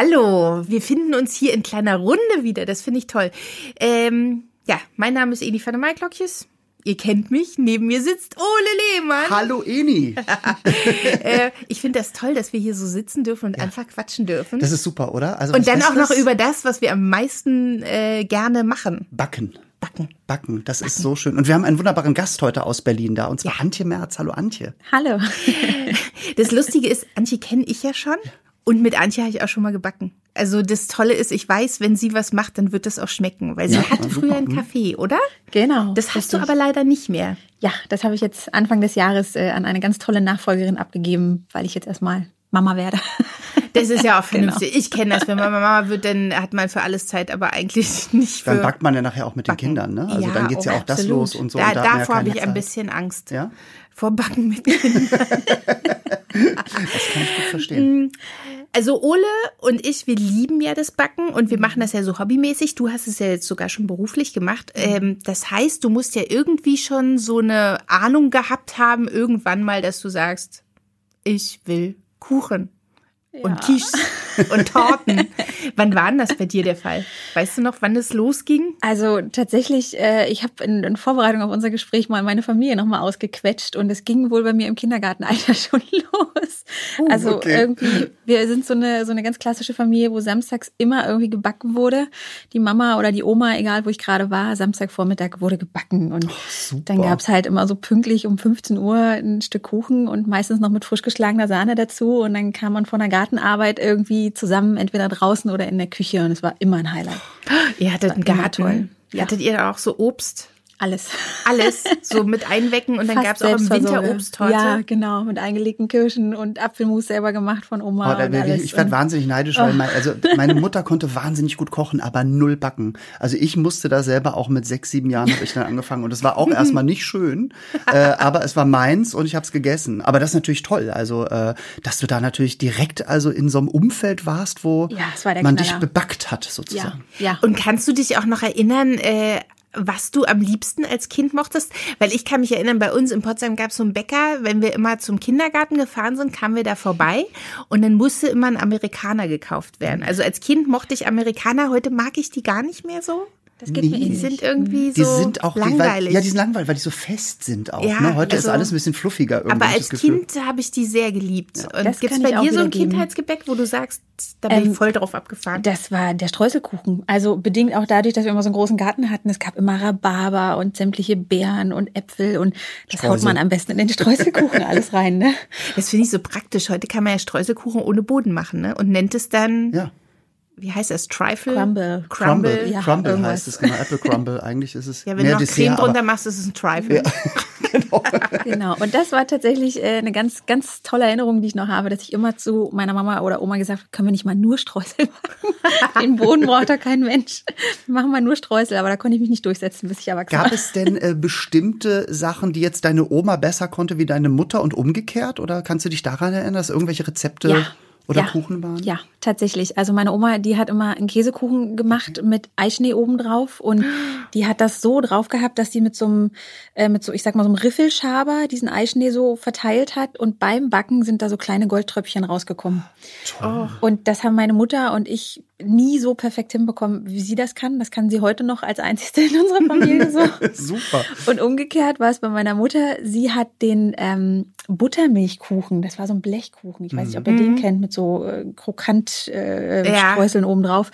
Hallo. Wir finden uns hier in kleiner Runde wieder. Das finde ich toll. Ähm, ja, mein Name ist Eni van der Maiklokjes. Ihr kennt mich. Neben mir sitzt Ole Lehmann. Hallo Eni. äh, ich finde das toll, dass wir hier so sitzen dürfen und ja. einfach quatschen dürfen. Das ist super, oder? Also und dann auch noch über das, was wir am meisten äh, gerne machen. Backen. Backen. Backen, das Backen. ist so schön. Und wir haben einen wunderbaren Gast heute aus Berlin da, und zwar ja. Antje Merz. Hallo Antje. Hallo. Das Lustige ist, Antje kenne ich ja schon. Und mit Antje habe ich auch schon mal gebacken. Also das Tolle ist, ich weiß, wenn sie was macht, dann wird das auch schmecken, weil sie ja, hatte früher einen Kaffee, oder? Genau. Das hast du aber leider nicht mehr. Ja, das habe ich jetzt Anfang des Jahres äh, an eine ganz tolle Nachfolgerin abgegeben, weil ich jetzt erstmal Mama werde. Das ist ja auch genau. vernünftig. Genau. Ich kenne das, wenn man Mama wird, dann hat man für alles Zeit, aber eigentlich nicht für Dann backt man ja nachher auch mit den Kindern, ne? Also ja, dann geht's ja auch absolut. das los und so. Da, und da davor habe ich Zeit. ein bisschen Angst. Ja? Vor Backen mit Kindern. das kann ich gut verstehen. Mm, also Ole und ich, wir lieben ja das Backen und wir machen das ja so hobbymäßig. Du hast es ja jetzt sogar schon beruflich gemacht. Mhm. Ähm, das heißt, du musst ja irgendwie schon so eine Ahnung gehabt haben, irgendwann mal, dass du sagst, ich will Kuchen ja. und Quiches und Torten. wann war denn das bei dir der Fall? Weißt du noch, wann das losging? Also tatsächlich, äh, ich habe in, in, Vorbereitung auf unser Gespräch mal meine Familie nochmal ausgequetscht und es ging wohl bei mir im Kindergartenalter schon los. Uh, also okay. irgendwie, wir sind so eine, so eine ganz klassische Familie, wo samstags immer irgendwie gebacken wurde. Die Mama oder die Oma, egal wo ich gerade war, Samstagvormittag wurde gebacken und oh, dann gab's halt immer so pünktlich um 15 Uhr ein Stück Kuchen und meistens noch mit frisch geschlagener Sahne dazu und dann kam man von der Gartenarbeit irgendwie zusammen, entweder draußen oder in der Küche und es war immer ein Highlight. Ihr hattet einen Garten. Ja. Hattet ihr auch so Obst? Alles. Alles. So mit einwecken und dann gab es auch im Winter Obsttorte. Ja, genau. Mit eingelegten Kirschen und Apfelmus selber gemacht von Oma. Oh, da, und alles. Ich werde wahnsinnig neidisch, oh. weil mein, also meine Mutter konnte wahnsinnig gut kochen, aber null backen. Also ich musste da selber auch mit sechs, sieben Jahren habe ich dann angefangen und es war auch erstmal nicht schön, äh, aber es war meins und ich habe es gegessen. Aber das ist natürlich toll. Also, äh, dass du da natürlich direkt also in so einem Umfeld warst, wo ja, man Knaller. dich bebackt hat sozusagen. Ja. ja. Und kannst du dich auch noch erinnern, äh, was du am liebsten als Kind mochtest? Weil ich kann mich erinnern, bei uns in Potsdam gab es so einen Bäcker, wenn wir immer zum Kindergarten gefahren sind, kamen wir da vorbei und dann musste immer ein Amerikaner gekauft werden. Also als Kind mochte ich Amerikaner, heute mag ich die gar nicht mehr so. Das geht nee. mir Die sind irgendwie die so sind auch, langweilig. Weil, ja, die sind langweilig, weil die so fest sind auch. Ja, ne? Heute also, ist alles ein bisschen fluffiger. Aber als Kind habe ich die sehr geliebt. Ja. Und gibt es bei dir so ein Kindheitsgebäck, wo du sagst, da bin ähm, ich voll drauf abgefahren? Das war der Streuselkuchen. Also bedingt auch dadurch, dass wir immer so einen großen Garten hatten. Es gab immer Rhabarber und sämtliche Beeren und Äpfel und das Streusel. haut man am besten in den Streuselkuchen alles rein. Ne? Das finde ich so praktisch. Heute kann man ja Streuselkuchen ohne Boden machen ne? und nennt es dann ja wie heißt es? Trifle? Crumble. Crumble, Crumble, ja, Crumble heißt es, genau. Apple Crumble. Eigentlich ist es. Ja, wenn mehr du noch Dessert, Creme drunter machst, ist es ein Trifle. Ja, genau. genau. Und das war tatsächlich äh, eine ganz, ganz tolle Erinnerung, die ich noch habe, dass ich immer zu meiner Mama oder Oma gesagt habe, können wir nicht mal nur Streusel machen? Den Boden braucht da kein Mensch. Wir machen mal nur Streusel, aber da konnte ich mich nicht durchsetzen, bis ich erwachsen war. Gab es denn äh, bestimmte Sachen, die jetzt deine Oma besser konnte wie deine Mutter und umgekehrt? Oder kannst du dich daran erinnern, dass irgendwelche Rezepte ja. Oder ja. Kuchen waren? Ja, tatsächlich. Also meine Oma, die hat immer einen Käsekuchen gemacht okay. mit Eischnee oben drauf und die hat das so drauf gehabt, dass die mit so einem, äh, mit so, ich sag mal, so einem Riffelschaber diesen Eischnee so verteilt hat und beim Backen sind da so kleine Goldtröpfchen rausgekommen. Toll. Und das haben meine Mutter und ich nie so perfekt hinbekommen, wie sie das kann. Das kann sie heute noch als einzigste in unserer Familie so. Super. Und umgekehrt war es bei meiner Mutter. Sie hat den ähm, Buttermilchkuchen, das war so ein Blechkuchen. Ich weiß nicht, ob ihr mhm. den kennt, mit so äh, krokant äh, ja. Streuseln obendrauf.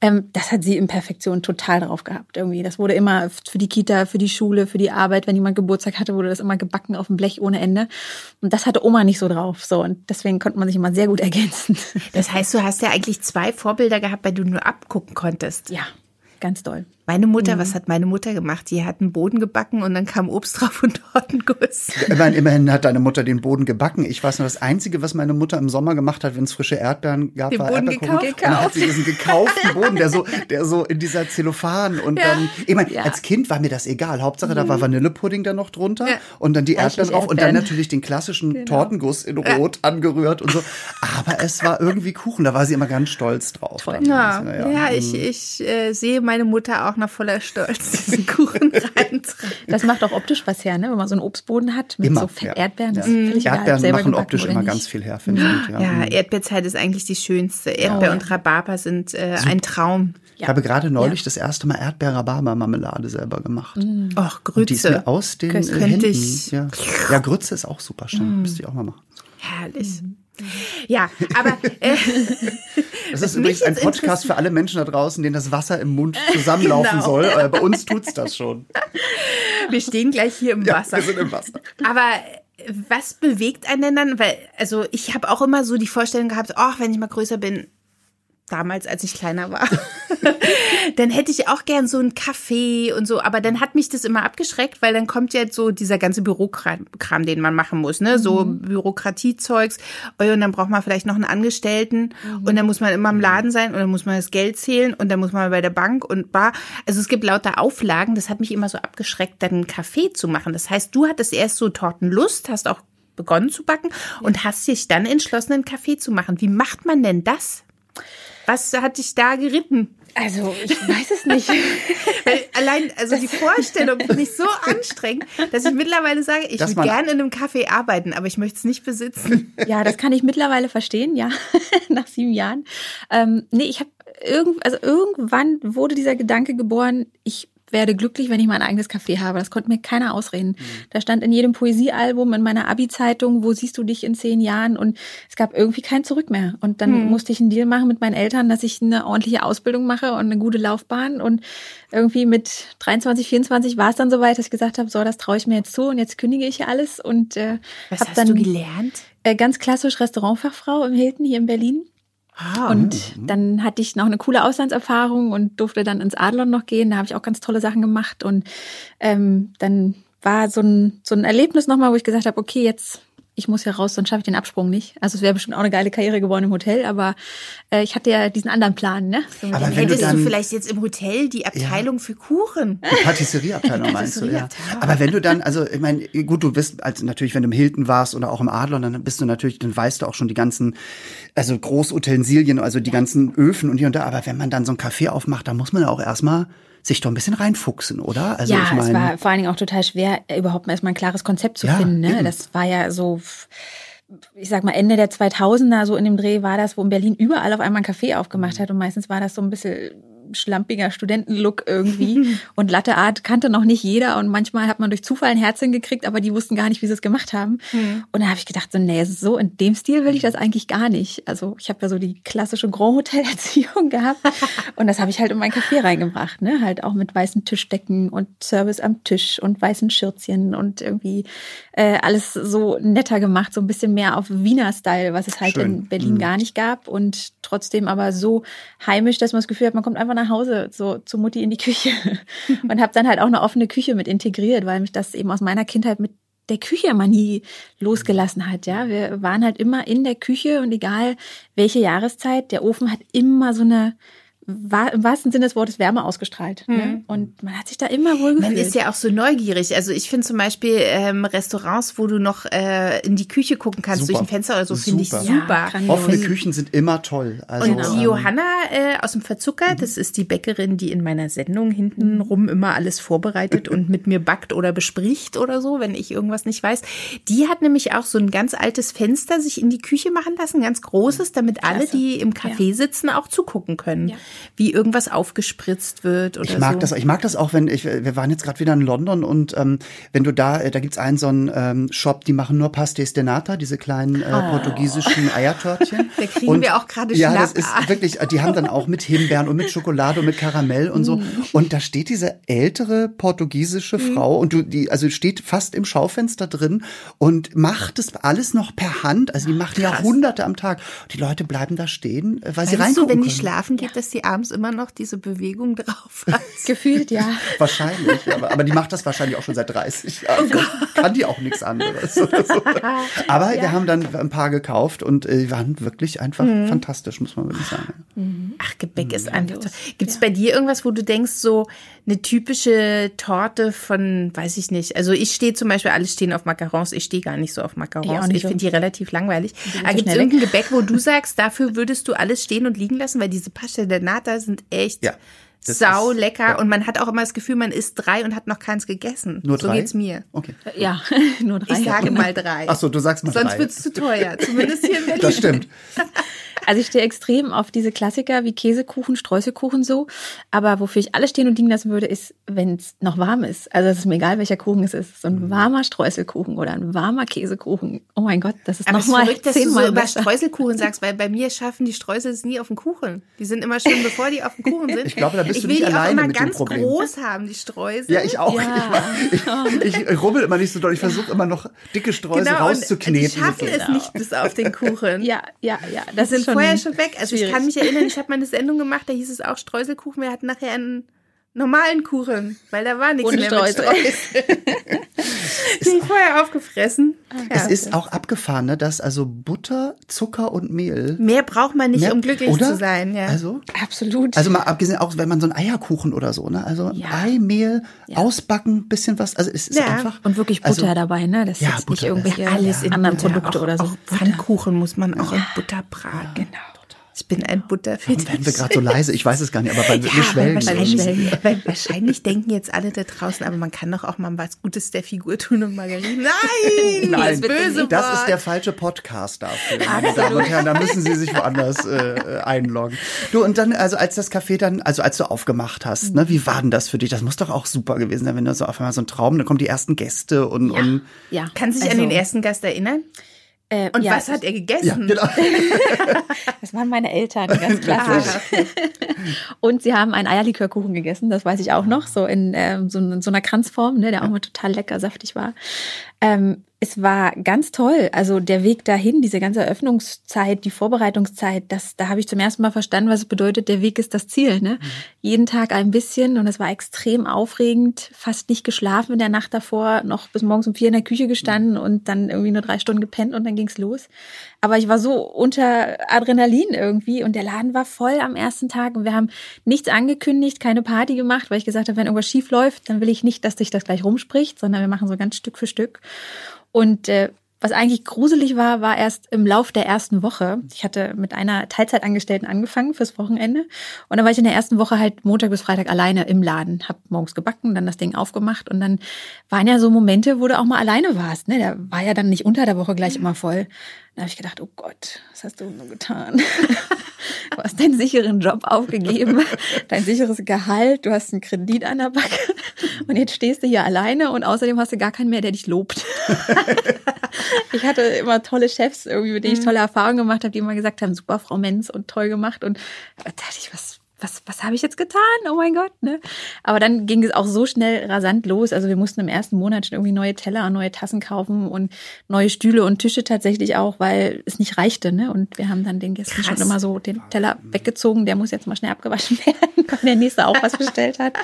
Ähm, das hat sie in Perfektion total drauf gehabt irgendwie. Das wurde immer für die Kita, für die Schule, für die Arbeit, wenn jemand Geburtstag hatte, wurde das immer gebacken auf dem Blech ohne Ende. Und das hatte Oma nicht so drauf. So und deswegen konnte man sich immer sehr gut ergänzen. Das heißt, du hast ja eigentlich zwei Vorbilder gehabt, bei denen du nur abgucken konntest. Ja, ganz doll. Meine Mutter, mhm. was hat meine Mutter gemacht? Die hat einen Boden gebacken und dann kam Obst drauf und Tortenguss. Immerhin, immerhin hat deine Mutter den Boden gebacken. Ich weiß nur, das Einzige, was meine Mutter im Sommer gemacht hat, wenn es frische Erdbeeren gab, den war Boden gekauft. Und dann hat sie diesen gekauften Boden, der so, der so in dieser Zellophan und ja. dann, ich meine, ja. als Kind war mir das egal. Hauptsache, mhm. da war mhm. Vanillepudding dann noch drunter ja. und dann die Erdbeeren drauf und dann natürlich den klassischen genau. Tortenguss in Rot angerührt und so. Aber es war irgendwie Kuchen, da war sie immer ganz stolz drauf. Ja, ja, ich, ich äh, sehe meine Mutter auch noch voller Stolz diesen Kuchen reintreiben. Das macht auch optisch was her, ne? wenn man so einen Obstboden hat mit Immer, so Fett ja. Erdbeeren. Das Ja. ist völlig egal, Erdbeeren selber machen optisch immer nicht. ganz viel her, finde ich. Ja, Mhm. Erdbeerzeit ist eigentlich die schönste. Erdbeer Oh. und Rhabarber sind äh, ein Traum. Ich habe gerade neulich das erste Mal Erdbeer-Rhabarber-Marmelade selber gemacht. Och, Und die ist Grütze. mir aus den Das könnte Händen. ich- Ja. ja, Grütze ist auch super schön. Müsste ich auch mal machen. Herrlich. Ja, aber äh, Das ist übrigens ein Podcast für alle Menschen da draußen, denen das Wasser im Mund zusammenlaufen Genau. soll. Äh, bei uns tut's das schon. wir stehen gleich hier im Ja, Wasser. wir sind im Wasser. Aber äh, was bewegt einen denn dann? Weil, also ich habe auch immer so die Vorstellung gehabt, ach, wenn ich mal größer bin, damals, als ich kleiner war, dann hätte ich auch gern so einen Kaffee und so. Aber dann hat mich das immer abgeschreckt, weil dann kommt ja so dieser ganze Bürokram, Kram, den man machen muss, ne? So Bürokratiezeugs. Und dann braucht man vielleicht noch einen Angestellten und dann muss man immer im Laden sein und dann muss man das Geld zählen und dann muss man bei der Bank und bar. Also es gibt lauter Auflagen. Das hat mich immer so abgeschreckt, dann einen Kaffee zu machen. Das heißt, du hattest erst so Tortenlust, hast auch begonnen zu backen und hast dich dann entschlossen, einen Kaffee zu machen. Wie macht man denn das? Was hat dich da geritten? Also, ich weiß es nicht. Weil allein, also die Vorstellung finde ich so anstrengend, dass ich mittlerweile sage, ich würde gerne in einem Café arbeiten, aber ich möchte es nicht besitzen. Ja, das kann ich mittlerweile verstehen, ja, nach sieben Jahren. Ähm, nee, ich habe irgend, also irgendwann wurde dieser Gedanke geboren, ich werde glücklich, wenn ich mein eigenes Café habe. Das konnte mir keiner ausreden. Da stand in jedem Poesiealbum, in meiner Abi-Zeitung, wo siehst du dich in zehn Jahren? Und es gab irgendwie kein Zurück mehr. Und dann musste ich einen Deal machen mit meinen Eltern, dass ich eine ordentliche Ausbildung mache und eine gute Laufbahn. Und irgendwie mit 23, 24 war es dann soweit, dass ich gesagt habe, so, das traue ich mir jetzt zu und jetzt kündige ich alles. Und äh, Was hab hast dann du gelernt? äh, ganz klassisch Restaurantfachfrau im Hilton hier in Berlin. Ah, Und dann hatte ich noch eine coole Auslandserfahrung und durfte dann ins Adlon noch gehen. Da habe ich auch ganz tolle Sachen gemacht. Und ähm, dann war so ein, so ein Erlebnis nochmal, wo ich gesagt habe, okay, jetzt, ich muss hier raus, sonst schaffe ich den Absprung nicht. Also es wäre bestimmt auch eine geile Karriere geworden im Hotel, aber äh, ich hatte ja diesen anderen Plan, ne? So Aber wenn du hättest du, dann- vielleicht jetzt im Hotel die Abteilung für Kuchen. Die Patisserieabteilung meinst du, ja. Aber wenn du dann, also ich meine, gut, du bist, also natürlich, wenn du im Hilton warst oder auch im Adlon, dann bist du natürlich, dann weißt du auch schon die ganzen, also Großutensilien, also die ganzen Öfen und hier und da. Aber wenn man dann so ein Café aufmacht, dann muss man ja auch erstmal sich doch ein bisschen reinfuchsen, oder? Also ja, ich meine, es war vor allen Dingen auch total schwer, überhaupt erstmal ein klares Konzept zu Ja, finden. Ne? eben. Das war ja so, ich sag mal, Ende der 2000er, so in dem Dreh war das, wo in Berlin überall auf einmal ein Café aufgemacht hat. Und meistens war das so ein bisschen schlampiger Studentenlook irgendwie. und Latte Art kannte noch nicht jeder. Und manchmal hat man durch Zufall ein Herz hingekriegt, aber die wussten gar nicht, wie sie es gemacht haben. Und da habe ich gedacht, so, nee, so in dem Stil will ich das eigentlich gar nicht. Also ich habe ja so die klassische Grand Hotel-Erziehung gehabt. und das habe ich halt in mein Café reingebracht. Ne? Halt auch mit weißen Tischdecken und Service am Tisch und weißen Schürzchen und irgendwie äh, alles so netter gemacht, so ein bisschen mehr auf Wiener Style, was es halt Schön. in Berlin gar nicht gab und trotzdem aber so heimisch, dass man das Gefühl hat, man kommt einfach nach Hause so zu Mutti in die Küche und habe dann halt auch eine offene Küche mit integriert, weil mich das eben aus meiner Kindheit mit der Küche immer nie losgelassen hat, ja. Wir waren halt immer in der Küche und egal welche Jahreszeit, der Ofen hat immer so eine war im wahrsten Sinne des Wortes Wärme ausgestrahlt. Ne? Und man hat sich da immer wohl Man gefühlt. ist ja auch so neugierig. Also ich finde zum Beispiel ähm, Restaurants, wo du noch äh, in die Küche gucken kannst Super. durch ein Fenster oder so, finde ich Super. Ja, offene Küchen sind immer toll. Also, Und die ähm, Johanna äh, aus dem Verzucker, das ist die Bäckerin, die in meiner Sendung hintenrum immer alles vorbereitet und mit mir backt oder bespricht oder so, wenn ich irgendwas nicht weiß. Die hat nämlich auch so ein ganz altes Fenster sich in die Küche machen lassen, ganz großes, damit alle, die im Café sitzen, auch zugucken können, Ja. Wie irgendwas aufgespritzt wird oder Ich mag so. das, ich mag das auch, wenn ich, wir waren jetzt gerade wieder in London und ähm, wenn du da, äh, da gibt's einen so einen ähm, Shop, die machen nur Pastéis de Nata, diese kleinen äh, portugiesischen Eiertörtchen. Da kriegen wir auch gerade Ja, das ist wirklich, die haben dann auch mit Himbeeren und mit Schokolade und mit Karamell und so. Und da steht diese ältere portugiesische Frau und du, die, also steht fast im Schaufenster drin und macht das alles noch per Hand. Also die machen ja hunderte am Tag. Die Leute bleiben da stehen, äh, weil sie reingucken wenn die können. schlafen geht, dass die abends immer noch diese Bewegung drauf hat? gefühlt, ja. Wahrscheinlich, aber, aber die macht das wahrscheinlich auch schon seit 30 Jahren. Kann die auch nichts anderes. So. Aber wir haben dann ein paar gekauft und äh, die waren wirklich einfach fantastisch, muss man wirklich sagen. Ach, Gebäck ist einfach toll. Gibt es bei dir irgendwas, wo du denkst, so eine typische Torte von, weiß ich nicht. Also ich stehe zum Beispiel, alle stehen auf Macarons. Ich stehe gar nicht so auf Ich Macarons. Ich so. finde die relativ langweilig. Aber gibt es irgendein Gebäck, wo du sagst, dafür würdest du alles stehen und liegen lassen? Weil diese Pastel der Nata sind echt Ja. Sau ist- lecker ja. und man hat auch immer das Gefühl, man isst drei und hat noch keins gegessen. Nur so drei? geht's mir. Okay. Ja, nur drei. Ich sage mal drei. Ach so, du sagst mal Sonst drei. wird's zu teuer, zumindest hier in Berlin. Das stimmt. Also ich stehe extrem auf diese Klassiker wie Käsekuchen, Streuselkuchen so. Aber wofür ich alles stehen und liegen lassen würde, ist, wenn es noch warm ist. Also es ist mir egal, welcher Kuchen es ist. So ein Mhm. warmer Streuselkuchen oder ein warmer Käsekuchen. Oh mein Gott, das ist Aber es ist nochmal verrückt, dass du so zehnmal über besser. Streuselkuchen sagst, weil bei mir schaffen die Streusel es nie auf den Kuchen. Die sind immer schon, bevor die auf dem Kuchen sind. Ich glaube, da bist ich du will nicht die alleine auch immer mit dem ganz Problem. groß haben, die Streusel. Ja, ich auch. Ja. Ich, ich, ich rubbel immer nicht so doll. Ich versuche immer noch dicke Streusel genau, und die rauszukneten. schaffen es nicht bis auf den Kuchen. Ja, ja, ja. Die Das sind schon vorher schon weg. Also ich schwierig. kann mich erinnern, ich habe mal eine Sendung gemacht, da hieß es auch Streuselkuchen. Wir hatten nachher einen normalen Kuchen, weil da war nichts Ohne mehr mit Streusel. Ich vorher aufgefressen. Es Ja. ist auch abgefahren, ne, dass also Butter, Zucker und Mehl. Mehr braucht man nicht, mehr- um glücklich oder? zu sein. Ja. Also, Absolut. also mal abgesehen, auch wenn man so einen Eierkuchen oder so, ne? Also Ja. Ei, Mehl, ausbacken, bisschen was. Also es ist Ja. einfach. und wirklich Butter also, dabei, ne? Das ist Ja, jetzt Butter nicht ist- irgendwelche Ja, alles in anderen. Produkte auch, oder so. Auch Pfannkuchen muss man auch in Butter braten. Genau. Ich bin ein Butterfetisch. Warum werden wir gerade so leise? Ich weiß es gar nicht, aber weil wir, wir Ja, weil irgendwie. wahrscheinlich, weil wahrscheinlich denken jetzt alle da draußen, aber man kann doch auch mal was Gutes der Figur tun und Margarine. Nein, Nein, das böse das Wort. ist der falsche Podcast dafür, meine Damen und Herren. Da müssen Sie sich woanders äh, einloggen. Du, und dann, also als das Café dann, also als du aufgemacht hast, ne, wie war denn das für dich? Das muss doch auch super gewesen sein, wenn du so auf einmal so ein Traum, dann kommen die ersten Gäste und, und Ja. Kannst du dich Also, an den ersten Gast erinnern? Äh, Und ja, was hat er ja, gegessen? genau. Das waren meine Eltern, ganz klassisch. Ah. Und sie haben einen Eierlikörkuchen gegessen, das weiß ich auch noch, so in ähm, so, in so einer Kranzform, ne, der auch mal total lecker saftig war. Ähm, es war ganz toll. Also der Weg dahin, diese ganze Eröffnungszeit, die Vorbereitungszeit, das, da habe ich zum ersten Mal verstanden, was es bedeutet, der Weg ist das Ziel. Ne? Jeden Tag ein bisschen und es war extrem aufregend, fast nicht geschlafen in der Nacht davor, noch bis morgens um vier in der Küche gestanden und dann irgendwie nur drei Stunden gepennt und dann ging's los. Aber ich war so unter Adrenalin irgendwie und der Laden war voll am ersten Tag und wir haben nichts angekündigt, keine Party gemacht, weil ich gesagt habe, wenn irgendwas schief läuft, dann will ich nicht, dass sich das gleich rumspricht, sondern wir machen so ganz Stück für Stück. Und äh, was eigentlich gruselig war, war erst im Lauf der ersten Woche. Ich hatte mit einer Teilzeitangestellten angefangen fürs Wochenende. Und dann war ich in der ersten Woche halt Montag bis Freitag alleine im Laden. Hab morgens gebacken, dann das Ding aufgemacht. Und dann waren ja so Momente, wo du auch mal alleine warst. Ne? Da war ja dann nicht unter der Woche gleich immer voll. Da habe ich gedacht, oh Gott, was hast du nur getan? Du hast deinen sicheren Job aufgegeben, dein sicheres Gehalt, du hast einen Kredit an der Backe und jetzt stehst du hier alleine und außerdem hast du gar keinen mehr, der dich lobt. Ich hatte immer tolle Chefs, irgendwie, mit denen ich tolle Erfahrungen gemacht habe, die immer gesagt haben, super Frau Menz und toll gemacht. Und da dachte ich, was, was, was habe ich jetzt getan? Oh mein Gott, ne? Aber dann ging es auch so schnell rasant los. Also wir mussten im ersten Monat schon irgendwie neue Teller und neue Tassen kaufen und neue Stühle und Tische tatsächlich auch, weil es nicht reichte, ne? Und wir haben dann den Gästen Krass. schon immer so den Teller weggezogen. Der muss jetzt mal schnell abgewaschen werden, weil der nächste auch was bestellt hat.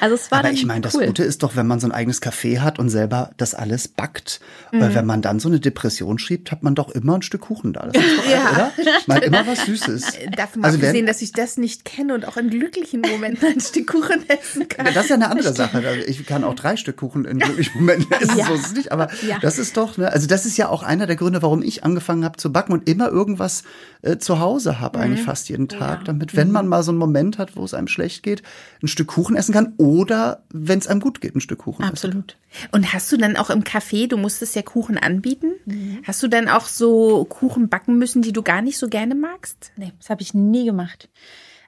Also es war Aber dann ich meine, das cool. Gute ist doch, wenn man so ein eigenes Café hat und selber das alles backt. Mhm. Weil wenn man dann so eine Depression schiebt, hat man doch immer ein Stück Kuchen da. Das ist doch, Ja. oder? Man hat immer was Süßes. Davon mal Also abgesehen, dass ich das nicht kenne und auch in glücklichen Momenten ein Stück Kuchen essen kann. Das ist ja eine andere Sache. Also Ich kann auch drei Stück Kuchen in glücklichen Momenten essen, Ja. so ist es nicht. Aber Ja. das ist doch, ne, also das ist ja auch einer der Gründe, warum ich angefangen habe zu backen und immer irgendwas äh, zu Hause habe, Mhm. eigentlich fast jeden Tag. Damit, wenn man mal so einen Moment hat, wo es einem schlecht geht, ein Stück Kuchen essen kann oder wenn es einem gut geht, ein Stück Kuchen essen. Absolut. Und hast du dann auch im Café, du musstest ja Kuchen anbieten, hast du dann auch so Kuchen backen müssen, die du gar nicht so gerne magst? Nee, das habe ich nie gemacht.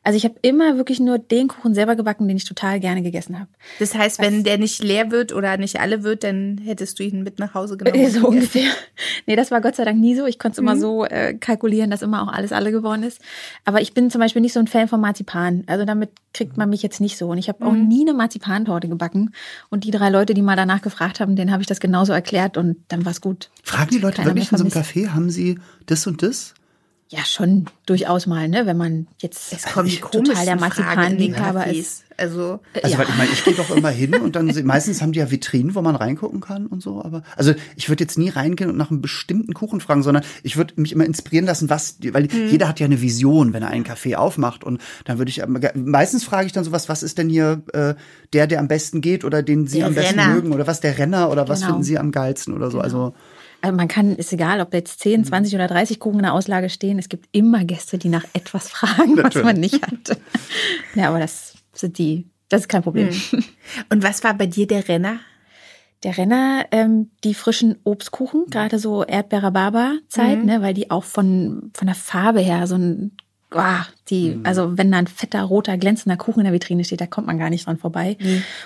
Also ich habe immer wirklich nur den Kuchen selber gebacken, den ich total gerne gegessen habe. Das heißt, wenn der nicht leer wird oder nicht alle wird, dann hättest du ihn mit nach Hause genommen. So ungefähr. Nee, das war Gott sei Dank nie so. Ich konnte es Mhm. immer so äh, kalkulieren, dass immer auch alles alle geworden ist. Aber ich bin zum Beispiel nicht so ein Fan von Marzipan. Also damit kriegt man mich jetzt nicht so. Und ich habe auch Mhm. nie eine Marzipantorte gebacken. Und die drei Leute, die mal danach gefragt haben, denen habe ich das genauso erklärt und dann war's gut. Fragen die Leute Keiner wirklich in so einem. Café, haben sie das und das? Ja, schon durchaus mal, ne? Wenn man jetzt Es kommen die total der Marzipanliebhaber ist. Also Also, Ja. weil ich meine, ich gehe doch immer hin und dann meistens haben die ja Vitrinen, wo man reingucken kann und so. Aber also ich würde jetzt nie reingehen und nach einem bestimmten Kuchen fragen, sondern ich würde mich immer inspirieren lassen, was, weil Mhm. jeder hat ja eine Vision, wenn er einen Café aufmacht. Und dann würde ich meistens frage ich dann sowas, was ist denn hier äh, der, der am besten geht oder den Sie Der am besten Renner. mögen oder was der Renner oder was Genau. finden Sie am geilsten oder so. Also Also man kann, ist egal, ob jetzt 10, Mhm. 20 oder 30 Kuchen in der Auslage stehen. Es gibt immer Gäste, die nach etwas fragen, was Natürlich. man nicht hat. Ja, aber das sind die, das ist kein Problem. Hm. Und was war bei dir der Renner? Der Renner, ähm, die frischen Obstkuchen, gerade so Erdbeer-Rhabarber-Zeit, Mhm. ne, weil die auch von, von der Farbe her so ein, ah, die, Mhm. also wenn da ein fetter, roter, glänzender Kuchen in der Vitrine steht, da kommt man gar nicht dran vorbei.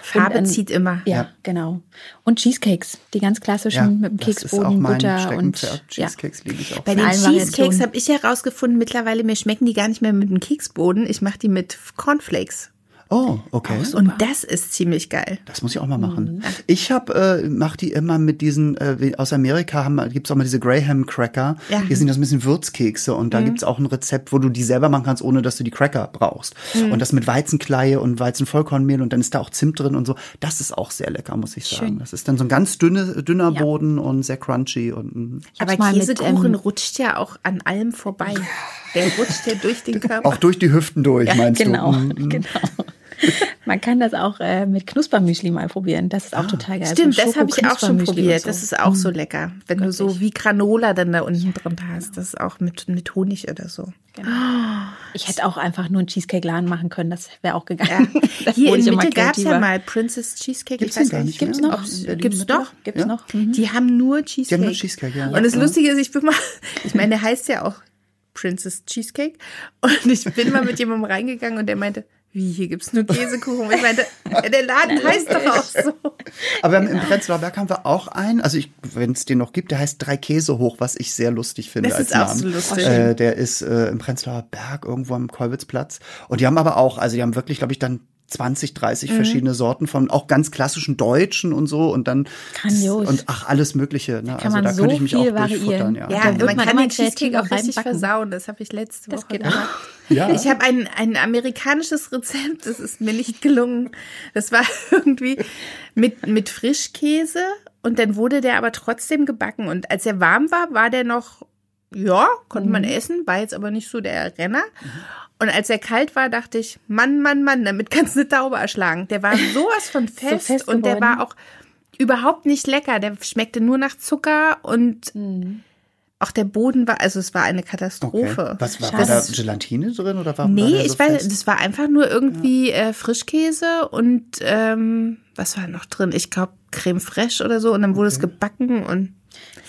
Farbe Und, ähm, zieht immer. Ja, Ja. genau. Und Cheesecakes, die ganz klassischen mit dem Keksboden, Butter und Steckenpferd. ja. Cheesecakes liebe ich auch. Bei den Cheesecakes habe ich herausgefunden, mittlerweile mir schmecken die gar nicht mehr mit dem Keksboden. Ich mache die mit Cornflakes. Oh, okay. Und das ist ziemlich geil. Das muss ich auch mal machen. Mhm. Ich habe, äh, mach die immer mit diesen, äh, aus Amerika haben, gibt's auch mal diese Graham Cracker. Ja. Mhm. Die sind das ein bisschen Würzkekse und da gibt's auch ein Rezept, wo du die selber machen kannst, ohne dass du die Cracker brauchst. Mhm. Und das mit Weizenkleie und Weizenvollkornmehl und dann ist da auch Zimt drin und so. Das ist auch sehr lecker, muss ich sagen. Schön. Das ist dann so ein ganz dünne, dünner Ja. Boden und sehr crunchy und mm. Aber Käsekuchen ähm, rutscht ja auch an allem vorbei. Der rutscht ja durch den Körper. auch durch die Hüften durch, meinst genau, du? Mm, mm. genau. Man kann das auch äh, mit Knuspermüsli mal probieren. Das ist auch total geil. Stimmt, So das habe ich auch schon probiert. so. Das ist auch so lecker. Wenn du so Göttlich. wie Granola dann da unten drin hast. Das ist auch mit, mit Honig oder so. Genau. Ich hätte auch einfach nur einen Cheesecake-Laden machen können. Das wäre auch gegangen. Ja. Hier in Mitte gab es ja mal Princess Cheesecake. Gibt's ich weiß nicht Gibt's noch? Gibt's noch? Gibt's Ja? noch? Mhm. Die haben nur Cheesecake. nur Cheesecake, ja. Und das Ja. Lustige ist, ich bin mal, ich meine, der heißt ja auch Princess Cheesecake. Und ich bin mal mit jemandem reingegangen und der meinte, wie, hier gibt's nur Käsekuchen. Ich meinte, der Laden heißt doch auch so. Aber wir haben im Prenzlauer Berg haben wir auch einen, also wenn es den noch gibt, der heißt Drei Käse hoch, was ich sehr lustig finde Das als ist auch Namen. so lustig. Äh, der ist äh, im Prenzlauer Berg irgendwo am Kolwitzplatz. Und die haben aber auch, also die haben wirklich, glaube ich, dann 20, 30 Mhm. verschiedene Sorten von auch ganz klassischen Deutschen und so und dann Grandios. und ach alles Mögliche. Ne? Kann also man da so könnte ich mich auch durchfuttern. variieren. Ja. Ja, Da wird man, man kann den Cheesecake auch richtig reinbacken. versauen. Das habe ich letzte Das Woche gemacht. Ja. Ich habe ein, ein amerikanisches Rezept, das ist mir nicht gelungen. Das war irgendwie mit, mit Frischkäse und dann wurde der aber trotzdem gebacken. Und als er warm war, war der noch, ja, konnte man essen, war jetzt aber nicht so der Renner. Und als er kalt war, dachte ich, Mann, Mann, Mann, damit kannst du eine Taube erschlagen. Der war sowas von fest, fest und der war auch überhaupt nicht lecker. Der schmeckte nur nach Zucker und auch der Boden war, also es war eine Okay. Katastrophe. Was war, war da Gelatine drin oder war war Nee, der so ich weiß, fest? das war einfach nur irgendwie äh, Frischkäse und ähm, was war noch drin? Ich glaube Creme fraiche oder so und dann wurde es gebacken und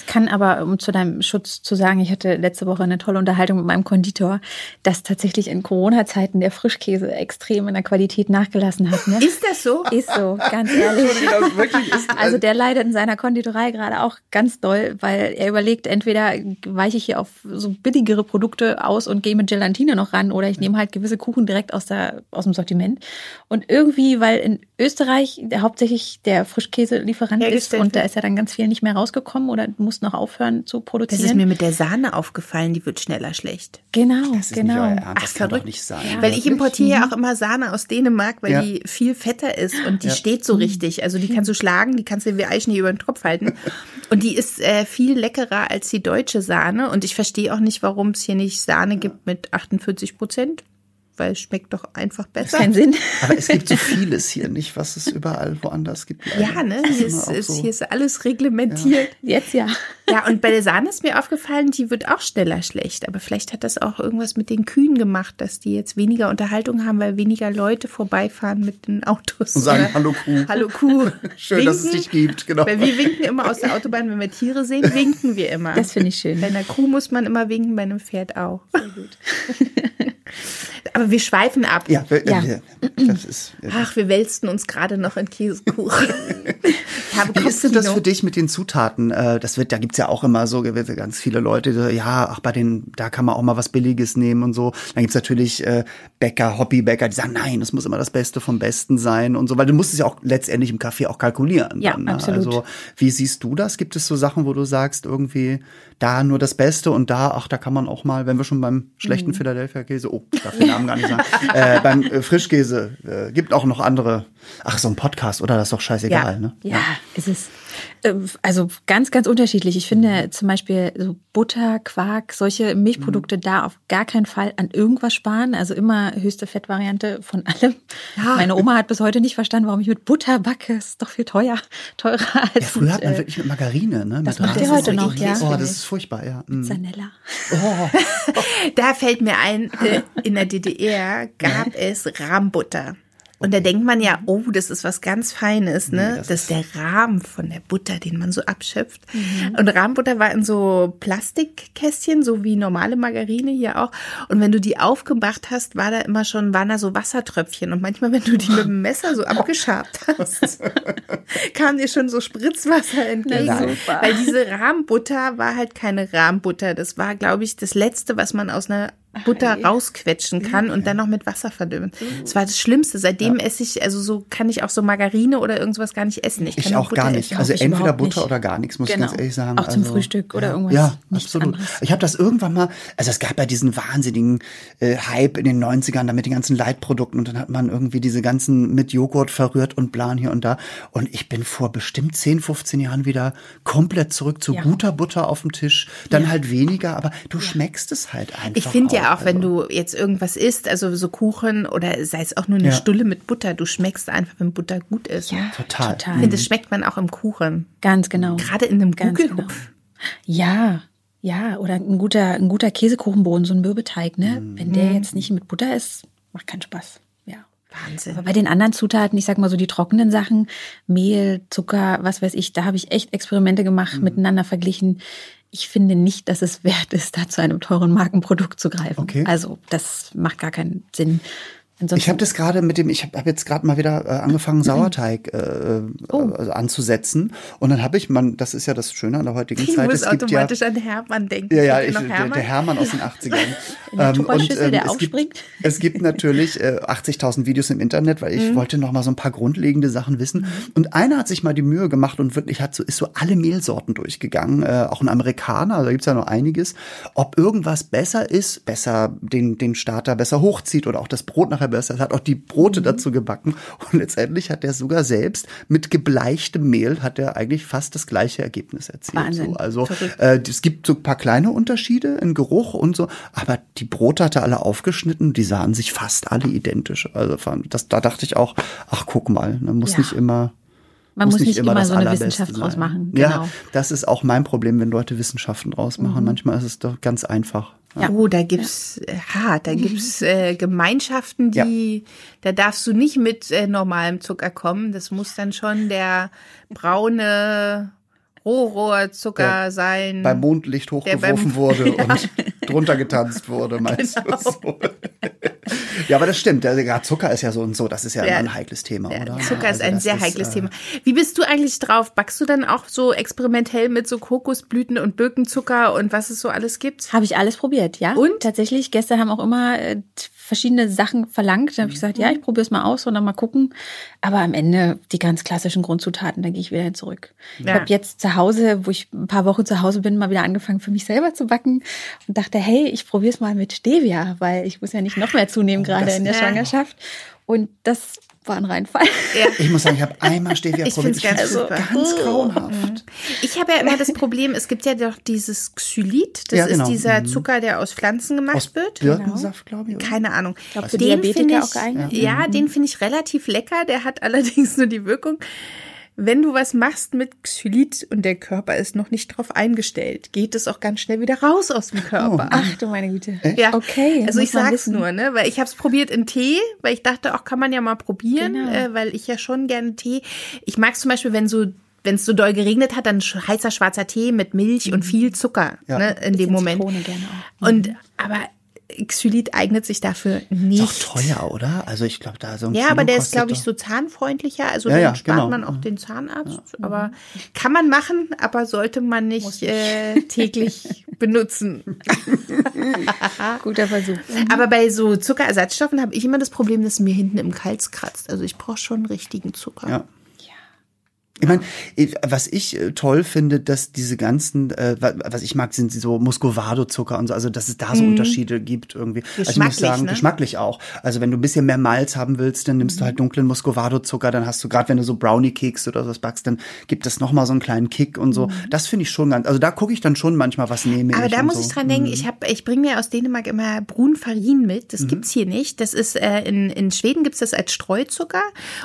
kann aber, um zu deinem Schutz zu sagen, ich hatte letzte Woche eine tolle Unterhaltung mit meinem Konditor, dass tatsächlich in Corona-Zeiten der Frischkäse extrem in der Qualität nachgelassen hat. Ne? ist das so? Ist so, ganz ehrlich. ist, Also der leidet in seiner Konditorei gerade auch ganz doll, weil er überlegt, entweder weiche ich hier auf so billigere Produkte aus und gehe mit Gelatine noch ran oder ich nehme halt gewisse Kuchen direkt aus, der, aus dem Sortiment. Und irgendwie, weil in Österreich der, hauptsächlich der Frischkäselieferant ist und da ist ja dann ganz viel nicht mehr rausgekommen oder mussten noch aufhören zu Das produzieren. ist mir mit der Sahne aufgefallen, die wird schneller schlecht. genau, das ist genau. nicht euer Ernst. Das Ach, kann doch verrückt. nicht sein. Weil ich importiere ja auch immer Sahne aus Dänemark, weil Ja. die viel fetter ist und die Ja. steht so richtig. Also die kannst du schlagen, die kannst du wie Eichen hier über den Tropf halten. Und die ist äh, viel leckerer als die deutsche Sahne. Und ich verstehe auch nicht, warum es hier nicht Sahne gibt mit 48 Prozent. Weil es schmeckt doch einfach besser. Kein Sinn. Aber es gibt so vieles hier nicht, was es überall woanders gibt. Ja, ne? Hier ist, ist, so. hier ist alles reglementiert. Jetzt ja. Ja. und bei der Sahne ist mir aufgefallen, die wird auch schneller schlecht. Aber vielleicht hat das auch irgendwas mit den Kühen gemacht, dass die jetzt weniger Unterhaltung haben, weil weniger Leute vorbeifahren mit den Autos. Und sagen, Oder, hallo Kuh. Hallo Kuh. Schön, dass es dich gibt, genau. Weil wir winken immer aus der Autobahn, wenn wir Tiere sehen, winken wir immer. Das finde ich schön. Bei einer Kuh muss man immer winken, bei einem Pferd auch. Sehr gut. Aber wir schweifen ab. Ja, wir, Ja. Wir, das ist. Ach, wir wälzten uns gerade noch in Käsekuchen. Ich habe Wie ist denn das für dich mit den Zutaten? Äh, Das wird, da gibt's ja auch immer so gewisse- ganz viele Leute, die, ja, ach, bei den, da kann man auch mal was Billiges nehmen und so. Dann gibt's natürlich äh, Bäcker, Hobbybäcker, die sagen, nein, es muss immer das Beste vom Besten sein und so, weil du musst es ja auch letztendlich im Kaffee auch kalkulieren. Ja, dann, ne? absolut. Also, wie siehst du das? Gibt es so Sachen, wo du sagst, irgendwie da nur das Beste und da, ach, da kann man auch mal, wenn wir schon beim Mhm. schlechten Philadelphia Käse, oh, den Namen gar nicht sagen, äh, beim äh, Frischkäse, äh, gibt auch noch andere, ach, so ein Podcast, oder? Das ist doch scheißegal, Ja. ne? Ja, ist es. Also ganz, ganz unterschiedlich. Ich finde zum Beispiel so Butter, Quark, solche Milchprodukte da auf gar keinen Fall an irgendwas sparen. Also immer höchste Fettvariante von allem. Ja. Meine Oma hat bis heute nicht verstanden, warum ich mit Butter backe. Ist doch viel teuer, teurer als Ja, früher hat man äh, wirklich mit Margarine, ne? das mit macht Rasen. ihr heute noch, ja. Oh, das ist furchtbar, ja. Mm. Zanella. Da fällt mir ein, äh, in der DDR gab es Rahmbutter. Und da denkt man ja, oh, das ist was ganz Feines, ne? Nee, das, das ist der Rahmen von der Butter, den man so abschöpft. Und Rahmbutter war in so Plastikkästchen, so wie normale Margarine hier auch. Und wenn du die aufgemacht hast, war da immer schon, waren da so Wassertröpfchen. Und manchmal, wenn du die mit dem Messer so abgeschabt hast, kam dir schon so Spritzwasser entgegen. Super. Weil diese Rahmbutter war halt keine Rahmbutter. Das war, glaube ich, das Letzte, was man aus einer Butter Ei. rausquetschen kann und dann noch mit Wasser verdünnen. Das war das Schlimmste. Seitdem esse ich, also so kann ich auch so Margarine oder irgendwas gar nicht essen. Ich, kann Ich auch Butter gar nicht. essen. Also ich entweder Butter nicht. oder gar nichts, muss Genau. ich ganz ehrlich sagen. Auch zum also, Frühstück oder ja, irgendwas, Ja, absolut. anderes. Ich habe das irgendwann mal, also es gab ja diesen wahnsinnigen äh, Hype in den 90ern, da mit den ganzen Leitprodukten und dann hat man irgendwie diese ganzen mit Joghurt verrührt und Plan hier und da. Und ich bin vor bestimmt 10, 15 Jahren wieder komplett zurück zu Ja. guter Butter auf dem Tisch. Dann halt weniger, aber du schmeckst es halt einfach. Ich finde ja auch, wenn also. du jetzt irgendwas isst, also so Kuchen oder sei es auch nur eine Ja. Stulle mit Butter, du schmeckst einfach, wenn Butter gut ist. ne? Total. Ich Total. finde, das schmeckt man auch im Kuchen. Ganz genau. Gerade in einem Ganz genau. Ja, ja, oder ein guter, ein guter Käsekuchenboden, so ein Mürbeteig, ne? Wenn der jetzt nicht mit Butter ist, macht keinen Spaß. Ja. Wahnsinn. Aber bei den anderen Zutaten, ich sag mal so die trockenen Sachen, Mehl, Zucker, was weiß ich, da habe ich echt Experimente gemacht, miteinander verglichen. Ich finde nicht, dass es wert ist, da zu einem teuren Markenprodukt zu greifen. Okay. Also das macht gar keinen Sinn. Ansonsten, Ich habe das gerade mit dem, ich habe hab jetzt gerade mal wieder äh, angefangen, Sauerteig äh, Oh. äh, anzusetzen. Und dann habe ich, man, das ist ja das Schöne an der heutigen Ich Zeit. muss es gibt ja, automatisch an Hermann denken. ja, ja, ich, der, Hermann? der Hermann aus den 80ern. In der Tupperschüssel, der es gibt, aufspringt. es gibt natürlich äh, 80.000 Videos im Internet, weil Mhm. ich wollte noch mal so ein paar grundlegende Sachen wissen. Und einer hat sich mal die Mühe gemacht und wirklich hat so, ist so alle Mehlsorten durchgegangen. Äh, auch ein Amerikaner, also da gibt's ja noch einiges. Ob irgendwas besser ist, besser den, den Starter besser hochzieht oder auch das Brot nachher ist. hat auch die Mhm. Brote dazu gebacken. Und letztendlich hat er sogar selbst mit gebleichtem Mehl hat er eigentlich fast das gleiche Ergebnis erzielt. Wahnsinn. So, also äh, es gibt so ein paar kleine Unterschiede in Geruch und so, aber die Brote hat er alle aufgeschnitten, die sahen sich fast alle identisch. Also das, da dachte ich auch, ach guck mal, man muss Ja. nicht immer Man muss nicht immer das so eine Wissenschaft draus machen, Ja, genau. Mhm. das ist auch mein Problem, wenn Leute Wissenschaften draus machen. Manchmal ist es doch ganz einfach. Ja. Oh, da gibt's, äh, ha, da gibt's äh, Gemeinschaften, die, da darfst du nicht mit äh, normalem Zucker kommen. Das muss dann schon der braune Rohrohrzucker sein. Beim Mondlicht Der beim- hochgeworfen wurde und drunter getanzt wurde, meinst Genau. du so? ja, aber das stimmt. Also, ja, Zucker ist ja so und so, das ist ja, Ja. immer ein heikles Thema, Ja, oder? Zucker ist Also ein das sehr heikles äh, Thema. Wie bist du eigentlich drauf? Backst du dann auch so experimentell mit so Kokosblüten und Birkenzucker und was es so alles gibt? Habe ich alles probiert, ja. Und? tatsächlich, gestern haben auch immer äh, verschiedene Sachen verlangt. Da habe ich gesagt, ja, ich probiere es mal aus und dann mal gucken. Aber am Ende die ganz klassischen Grundzutaten, da gehe ich wieder hin zurück. Ich Ja. habe jetzt zu Hause, wo ich ein paar Wochen zu Hause bin, mal wieder angefangen für mich selber zu backen und dachte, hey, ich probiere es mal mit Stevia, weil ich muss ja nicht noch mehr zunehmen gerade das- in der Ja. Schwangerschaft. Und das war ein Reinfall. Ja. Ich muss sagen, ich habe einmal Stevia Ich probiert. find's ganz find's super. ganz grauenhaft. Ich habe ja immer das Problem, es gibt ja doch dieses Xylit. Das Ja, genau. ist dieser Zucker, der aus Pflanzen gemacht Aus wird. Birkensaft, glaube ich. oder? Keine Ahnung. glaub, für den finde auch geeignet. ich, ja, den finde ich relativ lecker. Der hat allerdings nur die Wirkung, wenn du was machst mit Xylit und der Körper ist noch nicht drauf eingestellt, geht es auch ganz schnell wieder raus aus dem Körper. Ach du meine Güte. Ja, Okay. Also ich sag's wissen. nur, ne, weil ich habe es probiert in Tee, weil ich dachte, auch kann man ja mal probieren, Genau. äh, weil ich ja schon gerne Tee. Ich mag zum Beispiel, wenn so wenn es so doll geregnet hat, dann heißer schwarzer Tee mit Milch und viel Zucker Ja. ne, in dem Bisschen Moment. Zitrone gerne auch. Und aber Xylit eignet sich dafür nicht. Ist doch teuer, oder? Also ich glaube, da so ein Ja, Kilo aber der ist, glaube ich, so zahnfreundlicher. Also Ja, dann ja, spart genau. man auch den Zahnarzt. Aber kann man machen, aber sollte man nicht äh, täglich benutzen. Guter Versuch. Aber bei so Zuckerersatzstoffen habe ich immer das Problem, dass es mir hinten im Hals kratzt. Also ich brauche schon richtigen Zucker. Ja. Ich meine, was ich äh, toll finde, dass diese ganzen, äh, wa- was ich mag, sind so Muscovado-Zucker und so, also dass es da so Unterschiede gibt irgendwie. Also ich muss Mhm. Geschmacklich, sagen, ne? geschmacklich auch. Also wenn du ein bisschen mehr Malz haben willst, dann nimmst du Mhm. halt dunklen Muscovado-Zucker, dann hast du gerade, wenn du so Brownie-Keks oder sowas backst, dann gibt es noch mal so einen kleinen Kick und so. Das finde ich schon ganz, also da gucke ich dann schon manchmal, was nehme Mhm. Aber ich da muss so. ich dran denken, ich habe, ich bringe mir aus Dänemark immer Brun Farin mit. Das gibt's hier nicht. Das ist äh, in, in Schweden gibt's das als Streuzucker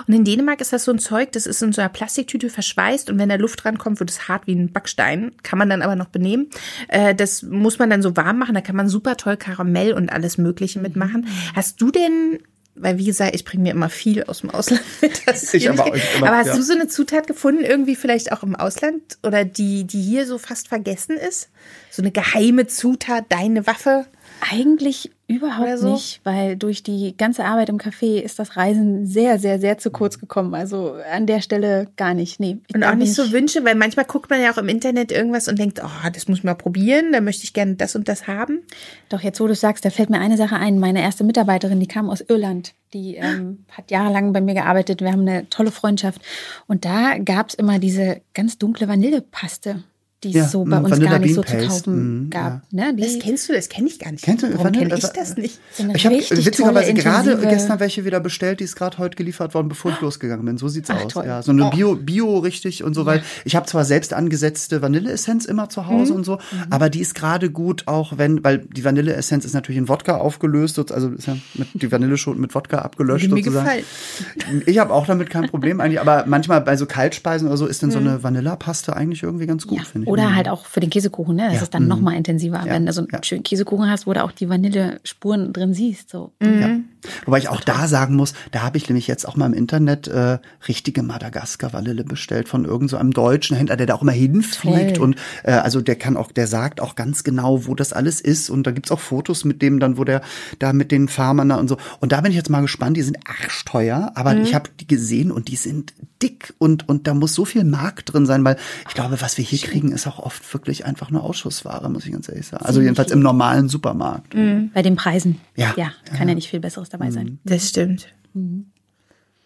und in Dänemark ist das so ein Zeug, das ist in so einer Plastiktüte verschweißt und wenn da Luft rankommt, wird es hart wie ein Backstein. Kann man dann aber noch benehmen. Äh, das muss man dann so warm machen. Da kann man super toll Karamell und alles Mögliche mitmachen. Hast du denn weil wie gesagt, ich bringe mir immer viel aus dem Ausland mit. Das Ich aber auch immer, aber hast ja. du so eine Zutat gefunden, irgendwie vielleicht auch im Ausland oder die, die hier so fast vergessen ist? So eine geheime Zutat, deine Waffe? Eigentlich überhaupt so? nicht, weil durch die ganze Arbeit im Café ist das Reisen sehr, sehr, sehr zu kurz gekommen. Also an der Stelle gar nicht. Nee. Und auch nicht so Wünsche, weil manchmal guckt man ja auch im Internet irgendwas und denkt, oh, das muss ich mal probieren, da möchte ich gerne das und das haben. Doch jetzt, wo du sagst, da fällt mir eine Sache ein. Meine erste Mitarbeiterin, die kam aus Irland. Die ähm, hat jahrelang bei mir gearbeitet. Wir haben eine tolle Freundschaft. Und da gab es immer diese ganz dunkle Vanillepaste, die es Ja, so bei mm, uns Vanilla gar nicht so Bean zu Paste, kaufen mm, gab. Ne? Die, Das kennst du, das kenne ich gar nicht. Kennst du Warum Vanille- kenne ich das nicht? so Ich habe witzigerweise tolle, gerade gestern welche wieder bestellt, die ist gerade heute geliefert worden, bevor ich losgegangen bin. So sieht's Ach, aus. toll. Ja, so eine Bio, Bio richtig und so, weil ich habe zwar selbst angesetzte Vanilleessenz immer zu Hause Mhm. und so, aber die ist gerade gut, auch wenn, weil die Vanilleessenz ist natürlich in Wodka aufgelöst, so- also ist ja mit, die Vanilleschoten mit Wodka abgelöscht mir sozusagen. gefallen. Ich habe auch damit kein Problem eigentlich, aber manchmal bei so Kaltspeisen oder so ist dann so eine Vanillepaste eigentlich irgendwie ganz gut, Mhm. Ja. finde ich. Oder halt auch für den Käsekuchen, ne? Das Ja. ist dann noch mal intensiver, Ja. wenn du so einen Ja. schönen Käsekuchen hast, wo du auch die Vanillespuren drin siehst. So. Ja. Wobei ich auch da sagen muss, da habe ich nämlich jetzt auch mal im Internet äh, richtige Madagaskar-Vanille bestellt von irgend so einem deutschen Händler, der da auch immer hinfliegt Toll. und äh, also der kann auch, der sagt auch ganz genau, wo das alles ist und da gibt's auch Fotos mit dem dann, wo der da mit den Farmern da und so. Und da bin ich jetzt mal gespannt, die sind arschteuer, aber ich habe die gesehen und die sind dick und und da muss so viel Mark drin sein, weil ich glaube, was wir hier kriegen, ist auch oft wirklich einfach nur Ausschussware, muss ich ganz ehrlich sagen. Also jedenfalls im normalen Supermarkt. Bei den Preisen. Ja. Ja, kann ja, nicht viel Besseres dabei sein. Das stimmt.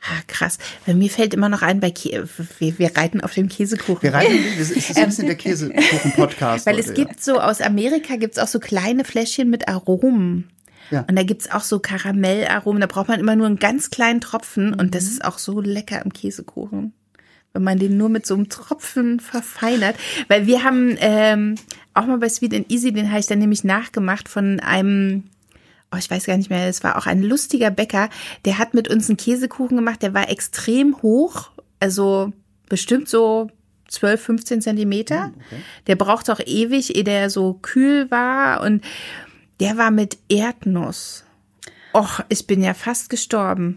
Ah, krass. Weil mir fällt immer noch ein, bei Kä wir, wir reiten auf dem Käsekuchen. Wir reiten, es ist ein bisschen der Käsekuchen-Podcast. Weil es heute, gibt so, aus Amerika gibt's auch so kleine Fläschchen mit Aromen. Ja. Und da gibt's auch so Karamellaromen. Da braucht man immer nur einen ganz kleinen Tropfen. Und das ist auch so lecker im Käsekuchen. Wenn man den nur mit so einem Tropfen verfeinert. Weil wir haben ähm, auch mal bei Sweet and Easy, den habe ich dann nämlich nachgemacht von einem oh, ich weiß gar nicht mehr, es war auch ein lustiger Bäcker, der hat mit uns einen Käsekuchen gemacht, der war extrem hoch, also bestimmt so 12, 15 Zentimeter. Der braucht auch ewig, ehe der so kühl war und der war mit Erdnuss. Och, ich bin ja fast gestorben,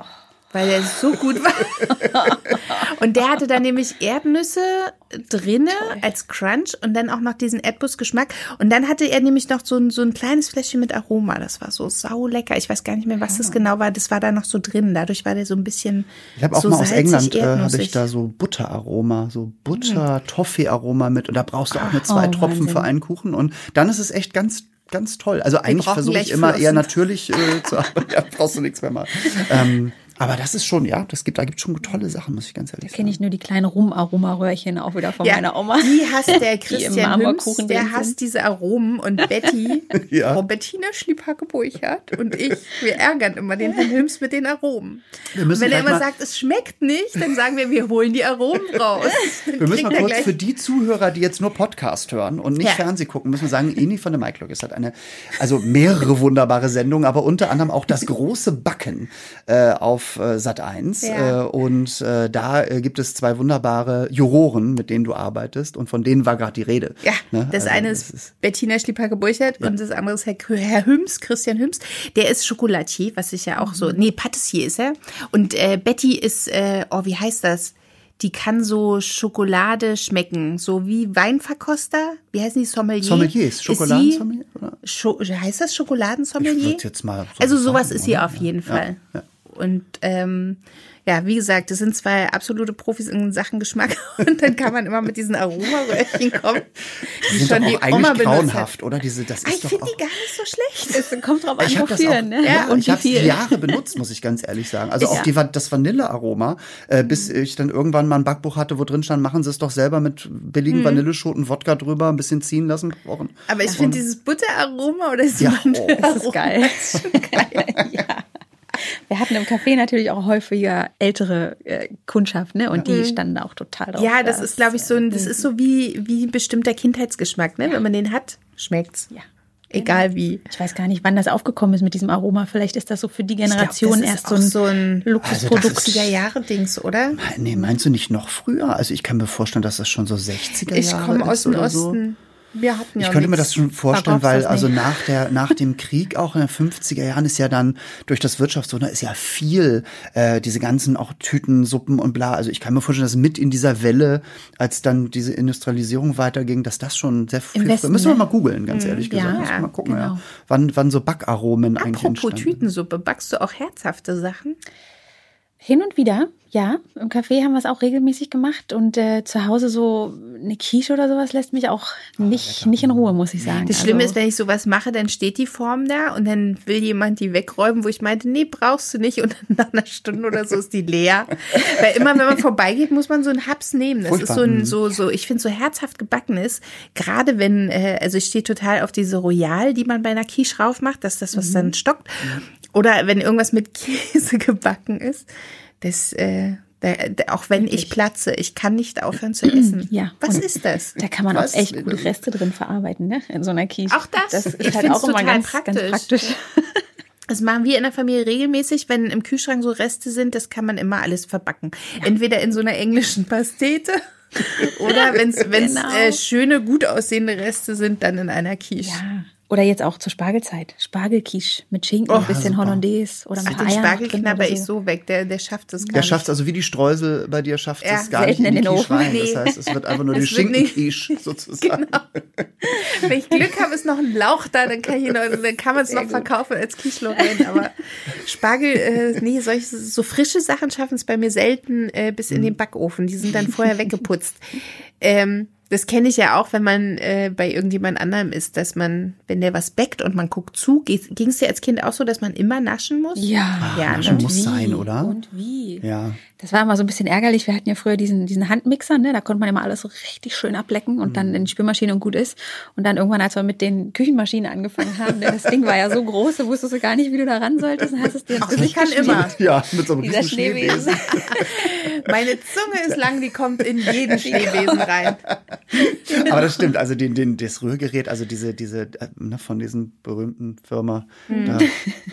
weil der so gut war. Und der hatte dann nämlich Erdnüsse drinne als Crunch und dann auch noch diesen Erdnussgeschmack. Und dann hatte er nämlich noch so ein, so ein kleines Fläschchen mit Aroma. Das war so sau lecker. Ich weiß gar nicht mehr, was das genau war. Das war da noch so drin. Dadurch war der so ein bisschen Ich habe auch so mal aus England äh, habe ich da so Butteraroma, so Butter-Toffee-Aroma mit. Und da brauchst du auch nur zwei Oh, Tropfen Wahnsinn. für einen Kuchen. Und dann ist es echt ganz, ganz toll. Also eigentlich versuche ich immer eher natürlich äh, zu arbeiten. Ja, brauchst du nichts mehr machen. Ähm, aber das ist schon, ja, das gibt, da gibt schon tolle Sachen, muss ich ganz ehrlich Kenne sagen. ich nur die kleinen Rum-Aroma-Röhrchen auch wieder von Ja, meiner Oma. Die hasst der Christian Marmorkuchen Hüms, der hasst diese Aromen und Betty, Ja. Frau Bettina Schliepacke-Burchardt und ich, wir ärgern immer den Herrn Hüms mit den Aromen. Wir Und müssen wenn er immer mal- sagt, es schmeckt nicht, dann sagen wir, wir holen die Aromen raus. Dann Wir müssen mal kurz für die Zuhörer, die jetzt nur Podcast hören und nicht Ja. Fernseh gucken, müssen wir sagen, Eni von der Maiklok ist hat eine, also mehrere wunderbare Sendungen, aber unter anderem auch das große Backen äh, auf äh, Sat 1. Ja. Äh, und äh, da äh, gibt es zwei wunderbare Juroren, mit denen du arbeitest und von denen war gerade die Rede. Ja, Ne? das Also eine das ist, Bettina Schlieper-Geburchert und das andere ist Herr, Herr Hüms, Christian Hüms. Der ist Schokolatier, was ich ja auch Mhm. so, nee, Patissier ist er. Und äh, Betty ist, äh, oh, wie heißt das? Die kann so Schokolade schmecken, so wie Weinverkoster. Wie heißen die? Sommelier? Sommeliers, Ist Schokoladensommelier? Scho heißt das Ich Schokoladensommelier? würd's jetzt mal so also sowas sagen, ist sie auf jeden Ja, Fall. ja. Und ähm, ja, wie gesagt, das sind zwei absolute Profis in Sachen Geschmack. Und dann kann man immer mit diesen Aromaröhrchen kommen, Die die sind schon doch die auch eigentlich grauenhaft, oder? Diese, das Ah, ist ich doch finde die gar nicht so schlecht. Es kommt drauf an, Ich habe das wofür, auch, ne? ja, und ich habe viel. Jahre benutzt, muss ich ganz ehrlich sagen. Also Ist auch ja. die, das Vanillearoma, äh, bis ich dann irgendwann mal ein Backbuch hatte, wo drin stand, machen Sie es doch selber mit billigen Mhm. Vanilleschoten, Wodka drüber, ein bisschen ziehen lassen, kochen. Aber ich finde dieses Butteraroma oder das Ja, Mandelaroma Das ist geil. ist schon geil. ja. Wir hatten im Café natürlich auch häufiger ältere äh, Kundschaft, ne? Und die standen auch total drauf. Ja, das ist, glaube ich, so ein, das ist so wie, wie ein bestimmter Kindheitsgeschmack, ne? Wenn man den hat, schmeckt's. Ja. Egal wie. Ich weiß gar nicht, wann das aufgekommen ist mit diesem Aroma. Vielleicht ist das so für die Ich glaub, Generation das ist erst so ein, so ein Luxusprodukt. Also das ist- 80er Jahre Dings, oder? Nee, meinst du nicht noch früher? Also ich kann mir vorstellen, dass das schon so 60er Ich Jahre komme aus ist dem oder so. Wir hatten ja ich könnte nichts. mir das schon vorstellen, weil also nach der nach dem Krieg auch in den 50er Jahren ist ja dann durch das Wirtschaftswunder ist ja viel äh, diese ganzen auch Tütensuppen und bla. Also ich kann mir vorstellen, dass mit in dieser Welle, als dann diese Industrialisierung weiterging, dass das schon sehr viel Westen, müssen wir mal googeln, ganz ehrlich ja, gesagt. Müssen wir mal gucken, genau. ja. Wann wann so Backaromen eigentlich Apropos entstanden. Tütensuppe, backst du auch herzhafte Sachen? Hin und wieder, ja. Im Café haben wir es auch regelmäßig gemacht und äh, zu Hause so eine Quiche oder sowas lässt mich auch nicht, nicht in Ruhe, muss ich sagen. Das Schlimme Also- ist, wenn ich sowas mache, dann steht die Form da und dann will jemand die wegräumen, wo ich meinte, nee, brauchst du nicht. Und dann nach einer Stunde oder so ist die leer. Weil immer, wenn man vorbeigeht, muss man so einen Haps nehmen. Das ist so Furchtbar. ein, so, so, ich finde so herzhaft gebacken ist. Gerade wenn, äh, also ich stehe total auf diese Royal, die man bei einer Quiche raufmacht, dass das, was dann stockt. Oder wenn irgendwas mit Käse gebacken ist. Das, äh, da, da, auch wenn ich platze, ich kann nicht aufhören zu essen. Ja. Was ist das? Da kann man Was? auch echt gut Reste drin verarbeiten, ne? In so einer Quiche. Auch das? Das Ich ist halt find's auch immer ganz praktisch. Ganz praktisch. Das machen wir in der Familie regelmäßig, wenn im Kühlschrank so Reste sind, das kann man immer alles verbacken. Entweder in so einer englischen Pastete oder wenn es Genau. äh, schöne, gut aussehende Reste sind, dann in einer Quiche. Ja. Oder jetzt auch zur Spargelzeit. Spargelquiche mit Schinken, Oh, ein bisschen super. Hollandaise oder mit Ach, den Eiern Spargel drin knabber oder ich so weg, der, der schafft es gar Der nicht. schafft also wie die Streusel bei dir schafft Ja, es gar nicht in die in den Ofen. rein. Das heißt, es wird einfach nur die Es Schinkenquiche sozusagen. Genau. Wenn ich Glück habe, ist noch ein Lauch da, dann kann, ich noch, dann kann man es noch verkaufen als Quiche Lorraine. Aber Spargel, äh, nee, solche so frische Sachen schaffen es bei mir selten äh, bis in den Backofen. Die sind dann vorher weggeputzt. Ähm, das kenne ich ja auch, wenn man äh, bei irgendjemand anderem ist, dass man, wenn der was backt und man guckt zu, ging es dir als Kind auch so, dass man immer naschen muss? Ja, Ja, naschen und muss wie? sein, oder? Und wie? Ja. Das war immer so ein bisschen ärgerlich. Wir hatten ja früher diesen, diesen Handmixer, ne? Da konnte man immer alles so richtig schön ablecken und dann in die Spülmaschine und gut ist. Und dann irgendwann, als wir mit den Küchenmaschinen angefangen haben, ne, das Ding war ja so groß, du wusstest du gar nicht, wie du da ran solltest. Dann hast du es dir Ach, ich kann immer. Ja, mit so einem riesen Schneewesen. Meine Zunge ist lang, die kommt in jeden Schneewesen rein. Aber das stimmt, also den, den, das Rührgerät, also diese, diese, äh, ne, von diesen berühmten Firma Hm. da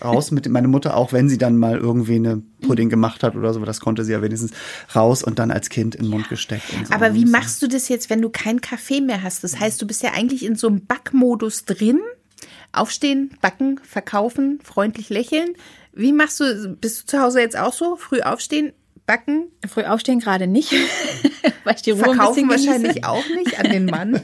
raus mit meine Mutter, auch wenn sie dann mal irgendwie eine Pudding gemacht hat oder so, das konnte sie ja wenigstens raus und dann als Kind in den Mund gesteckt. Und so. Aber wie machst du das jetzt, wenn du keinen Kaffee mehr hast? Das heißt, du bist ja eigentlich in so einem Backmodus drin. Aufstehen, backen, verkaufen, freundlich lächeln. Wie machst du, bist du zu Hause jetzt auch so? Früh aufstehen, backen, Früh aufstehen gerade nicht, weil ich die Ruhe ein verkaufen wahrscheinlich auch nicht an den Mann.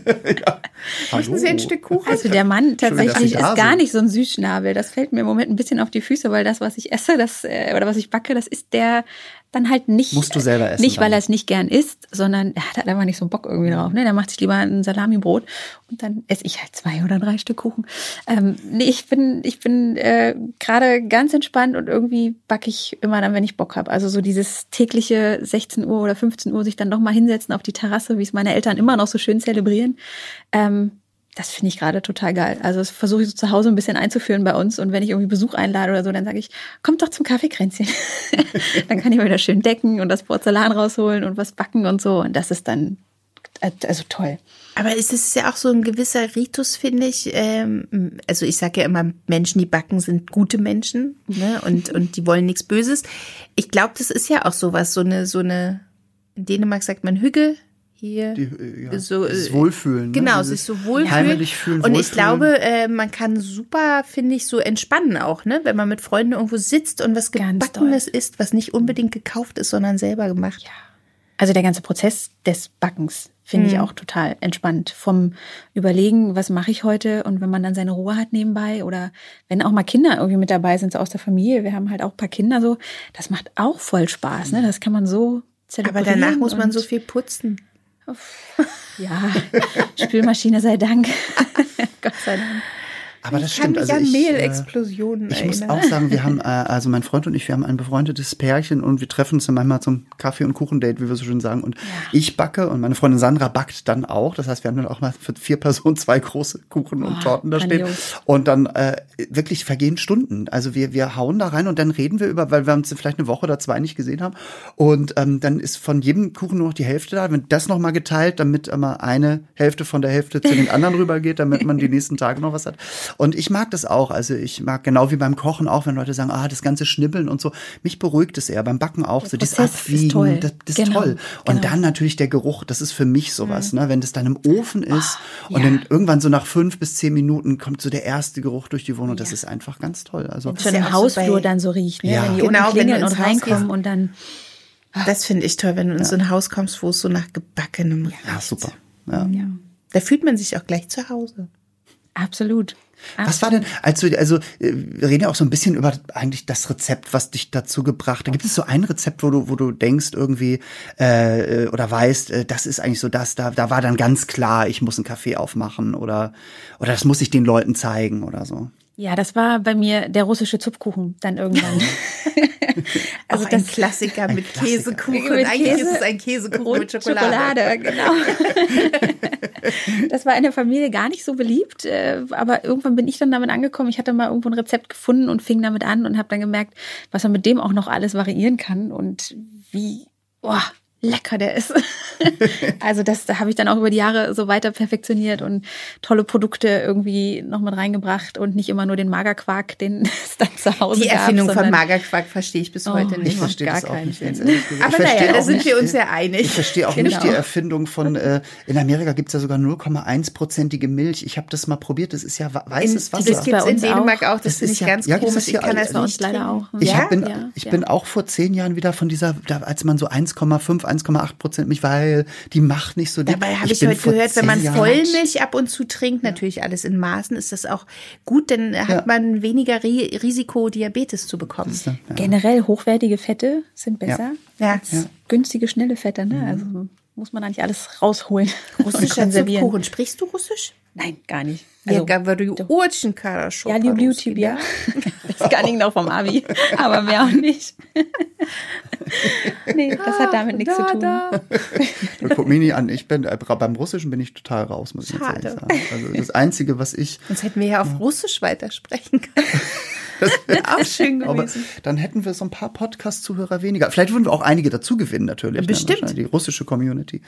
Möchten Sie ein Stück Kuchen? Also der Mann tatsächlich Sie ist gar sind. nicht so ein Süßschnabel. Das fällt mir im Moment ein bisschen auf die Füße, weil das, was ich esse, das äh, oder was ich backe, das ist der dann halt nicht. Musst du selber essen Nicht, weil er es nicht gern isst, sondern er hat halt einfach nicht so Bock irgendwie drauf. Ne? Der macht sich lieber ein Salamibrot und dann esse ich halt zwei oder drei Stück Kuchen. Ähm, nee, ich bin, ich bin äh, gerade ganz entspannt und irgendwie backe ich immer dann, wenn ich Bock habe. Also so dieses tägliche 16 Uhr oder 15 Uhr sich dann noch mal hinsetzen auf die Terrasse, wie es meine Eltern immer noch so schön zelebrieren. Ähm, das finde ich gerade total geil. Also das versuche ich so zu Hause ein bisschen einzuführen bei uns. Und wenn ich irgendwie Besuch einlade oder so, dann sage ich, kommt doch zum Kaffeekränzchen. dann kann ich mal wieder schön decken und das Porzellan rausholen und was backen und so. Und das ist dann also toll. Aber es ist ja auch so ein gewisser Ritus, finde ich. Ähm, also ich sage ja immer, Menschen, die backen, sind gute Menschen ne? und, und die wollen nichts Böses. Ich glaube, das ist ja auch sowas, so eine, so eine, in Dänemark sagt man Hügge, hier Die, äh, ja, so, dieses äh, Wohlfühlen. ne? Genau, Dieses sich so wohlfühlen. Heimelig fühlen, Und ich wohlfühlen. glaube, äh, man kann super, finde ich, so entspannen auch, ne? Wenn man mit Freunden irgendwo sitzt und was Gebackenes isst, was nicht unbedingt gekauft ist, sondern selber gemacht. Ja. Also der ganze Prozess des Backens finde ich auch total entspannt. Vom Überlegen, was mache ich heute und wenn man dann seine Ruhe hat nebenbei oder wenn auch mal Kinder irgendwie mit dabei sind, so aus der Familie, wir haben halt auch ein paar Kinder so, das macht auch voll Spaß. Ne? Das kann man so Aber zelebrieren. danach muss man so viel putzen. Ja, Spülmaschine sei Dank. Gott sei Dank. Aber das ich stimmt. Also ich, äh, Mehlexplosionen Ich muss erinnern. auch sagen, wir haben, äh, also mein Freund und ich, wir haben ein befreundetes Pärchen und wir treffen uns dann manchmal zum Kaffee- und Kuchendate, wie wir so schön sagen. Und ich backe und meine Freundin Sandra backt dann auch. Das heißt, wir haben dann auch mal für vier Personen zwei große Kuchen und Oh, Torten da stehen. Und dann äh, wirklich vergehen Stunden. Also wir, wir hauen da rein und dann reden wir über, weil wir uns vielleicht eine Woche oder zwei nicht gesehen haben. Und ähm, dann ist von jedem Kuchen nur noch die Hälfte da. Wenn das nochmal geteilt, damit immer eine Hälfte von der Hälfte zu den anderen rübergeht, damit man die nächsten Tage noch was hat. Und ich mag das auch. Also ich mag genau wie beim Kochen auch, wenn Leute sagen, ah, das ganze Schnibbeln und so. Mich beruhigt es eher. Beim Backen auch. so dieses Prozess ist Abwiegen toll. Das, das genau. ist toll. Und genau. dann natürlich der Geruch, das ist für mich sowas, ne? Wenn das dann im Ofen ist Oh, und ja. dann irgendwann so nach fünf bis zehn Minuten kommt so der erste Geruch durch die Wohnung. Das ist einfach ganz toll. Also Wenn es schon ja im so Hausflur dann so riecht, ne? Ja. wenn die Genau, unten klingeln und reinkommen und dann Das finde ich toll, wenn du in so ein Haus kommst, wo es so nach gebackenem riecht. ja, super. Ja. Da fühlt man sich auch gleich zu Hause. absolut. Was war denn, als du, also äh, wir reden ja auch so ein bisschen über eigentlich das Rezept, was dich dazu gebracht hat. Gibt es so ein Rezept, wo du, wo du denkst irgendwie äh, oder weißt, äh, das ist eigentlich so das, da, da war dann ganz klar, ich muss einen Kaffee aufmachen oder oder das muss ich den Leuten zeigen oder so. Ja, das war bei mir der russische Zupfkuchen dann irgendwann. Also ein Klassiker mit Klassiker. Käsekuchen. Mit Eigentlich Käse ist es ein Käsekuchen und mit Schokolade. Schokolade, genau. das war in der Familie gar nicht so beliebt, äh, aber irgendwann bin ich dann damit angekommen. Ich hatte mal irgendwo ein Rezept gefunden und fing damit an und habe dann gemerkt, was man mit dem auch noch alles variieren kann und wie oh, lecker der ist. also das da habe ich dann auch über die Jahre so weiter perfektioniert und tolle Produkte irgendwie noch mit reingebracht und nicht immer nur den Magerquark, den es dann zu Hause Die gab. Erfindung von sondern- Magerquark verstehe ich bis Oh, heute ich nicht. Ich verstehe gar das auch keinen nicht. Sinn. ganz ehrlich gesagt. Aber naja, da sind nicht, wir uns äh, ja einig. Ich verstehe auch nicht Genau. die Erfindung von, äh, in Amerika gibt's ja sogar 0,1-prozentige Milch. Ich habe das mal probiert, das ist ja weißes In, Wasser. das gibt es bei in uns Dänemark auch. auch. Das, Das ist ich ja- ganz ja, komisch. ja ich kann das bei uns nicht leider auch. Ich bin, ich ja. bin auch vor zehn Jahren wieder von dieser, da, als man so 1,5, 1,8 Prozent Milch, weil die macht nicht so dick. Dabei habe ich, bin heute gehört, wenn man Vollmilch ab und zu trinkt, natürlich alles in Maßen, ist das auch gut, dann hat Ja. man weniger Ri Risiko, Diabetes zu bekommen. Ja. Generell hochwertige Fette sind besser Ja. als günstige, schnelle Fette. Ne? Also muss man da nicht alles rausholen und Russischer. Zupfkuchen. Sprichst du Russisch? Nein, gar nicht. Я Also, говорю очень хорошо ja, люблю по-русски, тебя. да. Das kann ich noch vom Abi, aber mehr auch nicht. nee, das hat damit nichts zu tun. Guck mich nicht an, ich bin, äh, beim Russischen bin ich total raus, muss ich jetzt Schade. ehrlich sagen. Also das Einzige, was ich, Sonst hätten wir ja auf Russisch weitersprechen können. Das wäre auch schön aber gewesen. dann hätten wir so ein paar Podcast-Zuhörer weniger. Vielleicht würden wir auch einige dazu gewinnen, natürlich. ne, Bestimmt. wahrscheinlich, Die russische Community.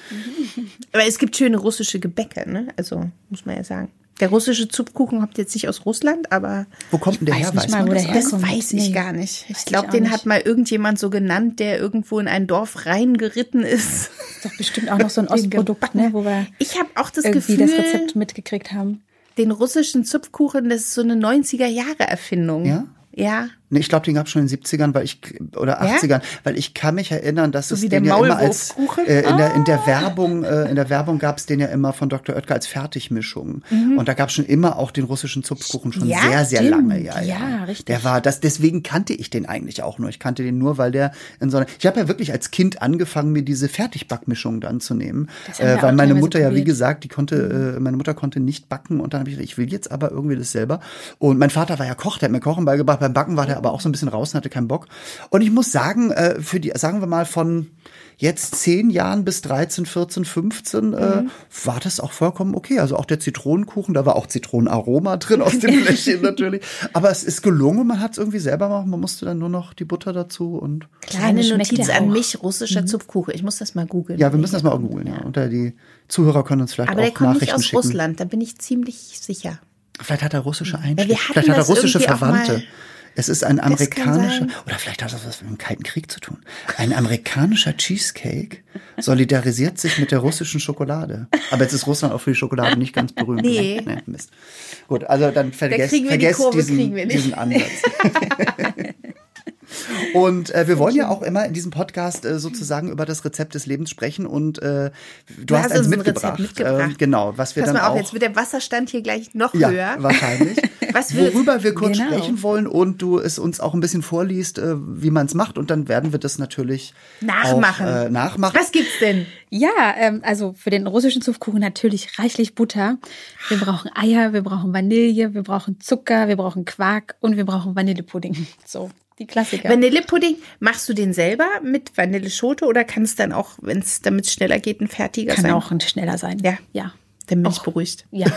Aber es gibt schöne russische Gebäcke, ne? Also, muss man ja sagen. Der russische Zupfkuchen kommt jetzt nicht aus Russland, aber Wo kommt denn der her? Weiß man wo das? das weiß ich Nee. gar nicht. Ich glaube, den nicht. hat mal irgendjemand so genannt, der irgendwo in ein Dorf reingeritten ist. Ist doch bestimmt auch noch so ein Ostprodukt, ne, wo wir Ich habe auch das irgendwie Gefühl, das Rezept mitgekriegt haben. Den russischen Zupfkuchen, das ist so eine 90er-Jahre-Erfindung. Ja? Ja. Nee, ich glaube, den gab es schon in den 70ern, weil ich oder Ja? 80ern, weil ich kann mich erinnern, dass es wie den ja immer als äh, in der in der Werbung äh, in der Werbung gab es den ja immer von Dr. Oetker als Fertigmischung und da gab es schon immer auch den russischen Zupfkuchen schon Mhm. Ja, sehr sehr stimmt. lange, ja, Ja, richtig. Der war das deswegen kannte ich den eigentlich auch nur. Ich kannte den nur, weil der in so einer Ich habe ja wirklich als Kind angefangen, mir diese Fertigbackmischung dann zu nehmen, äh, weil meine Mutter ja wie gesagt, die konnte äh, meine Mutter konnte nicht backen und dann habe ich gesagt, ich will jetzt aber irgendwie das selber und mein Vater war ja Koch, der hat mir Kochen beigebracht, beim Backen war der aber auch so ein bisschen raus und hatte keinen Bock. Und ich muss sagen, äh, für die, sagen wir mal, von jetzt zehn Jahren bis 13, 14, 15 äh, war das auch vollkommen okay. Also auch der Zitronenkuchen, da war auch Zitronenaroma drin aus dem Fläschchen natürlich. Aber es ist gelungen, man hat es irgendwie selber machen. Man musste dann nur noch die Butter dazu und Kleine Notiz an mich, russischer Zupfkuchen. Ich muss das mal googeln. ja, wir müssen das mal auch googeln. Ja. Und die Zuhörer können uns vielleicht Aber der auch kommt nicht Nachrichten aus schicken. Russland, da bin ich ziemlich sicher. Vielleicht hat er russische Einschläge. Vielleicht hat er russische Verwandte. Es ist ein amerikanischer, oder vielleicht hat das was mit dem Kalten Krieg zu tun. Ein amerikanischer Cheesecake solidarisiert sich mit der russischen Schokolade. Aber jetzt ist Russland auch für die Schokolade nicht ganz berühmt. Nee. Ne? Nee, Mist. Gut, also dann vergesst, kriegen wir die vergesst Kurve, diesen, kriegen wir nicht. diesen Ansatz. Und äh, wir wollen ja auch immer in diesem Podcast äh, sozusagen über das Rezept des Lebens sprechen und äh, du, Du hast, hast eins mitgebracht. Rezept mitgebracht. Genau, was wir Pass dann mal auf, auch jetzt wird der Wasserstand hier gleich noch ja, höher. wahrscheinlich. Worüber wir kurz Genau. sprechen wollen und du es uns auch ein bisschen vorliest, äh, wie man es macht. Und dann werden wir das natürlich Nachmachen. Auch, äh, nachmachen. Was gibt's denn? Ja, ähm, also für den russischen Zupfkuchen natürlich reichlich Butter. Wir brauchen Eier, wir brauchen Vanille, wir brauchen Zucker, wir brauchen Quark und wir brauchen Vanillepudding. So, die Klassiker. Vanillepudding, machst du den selber mit Vanilleschote oder kann es dann auch, wenn es damit schneller geht, ein fertiger Kann sein? auch ein schneller sein. Ja. Ja. Dann bin ich beruhigt. Ja,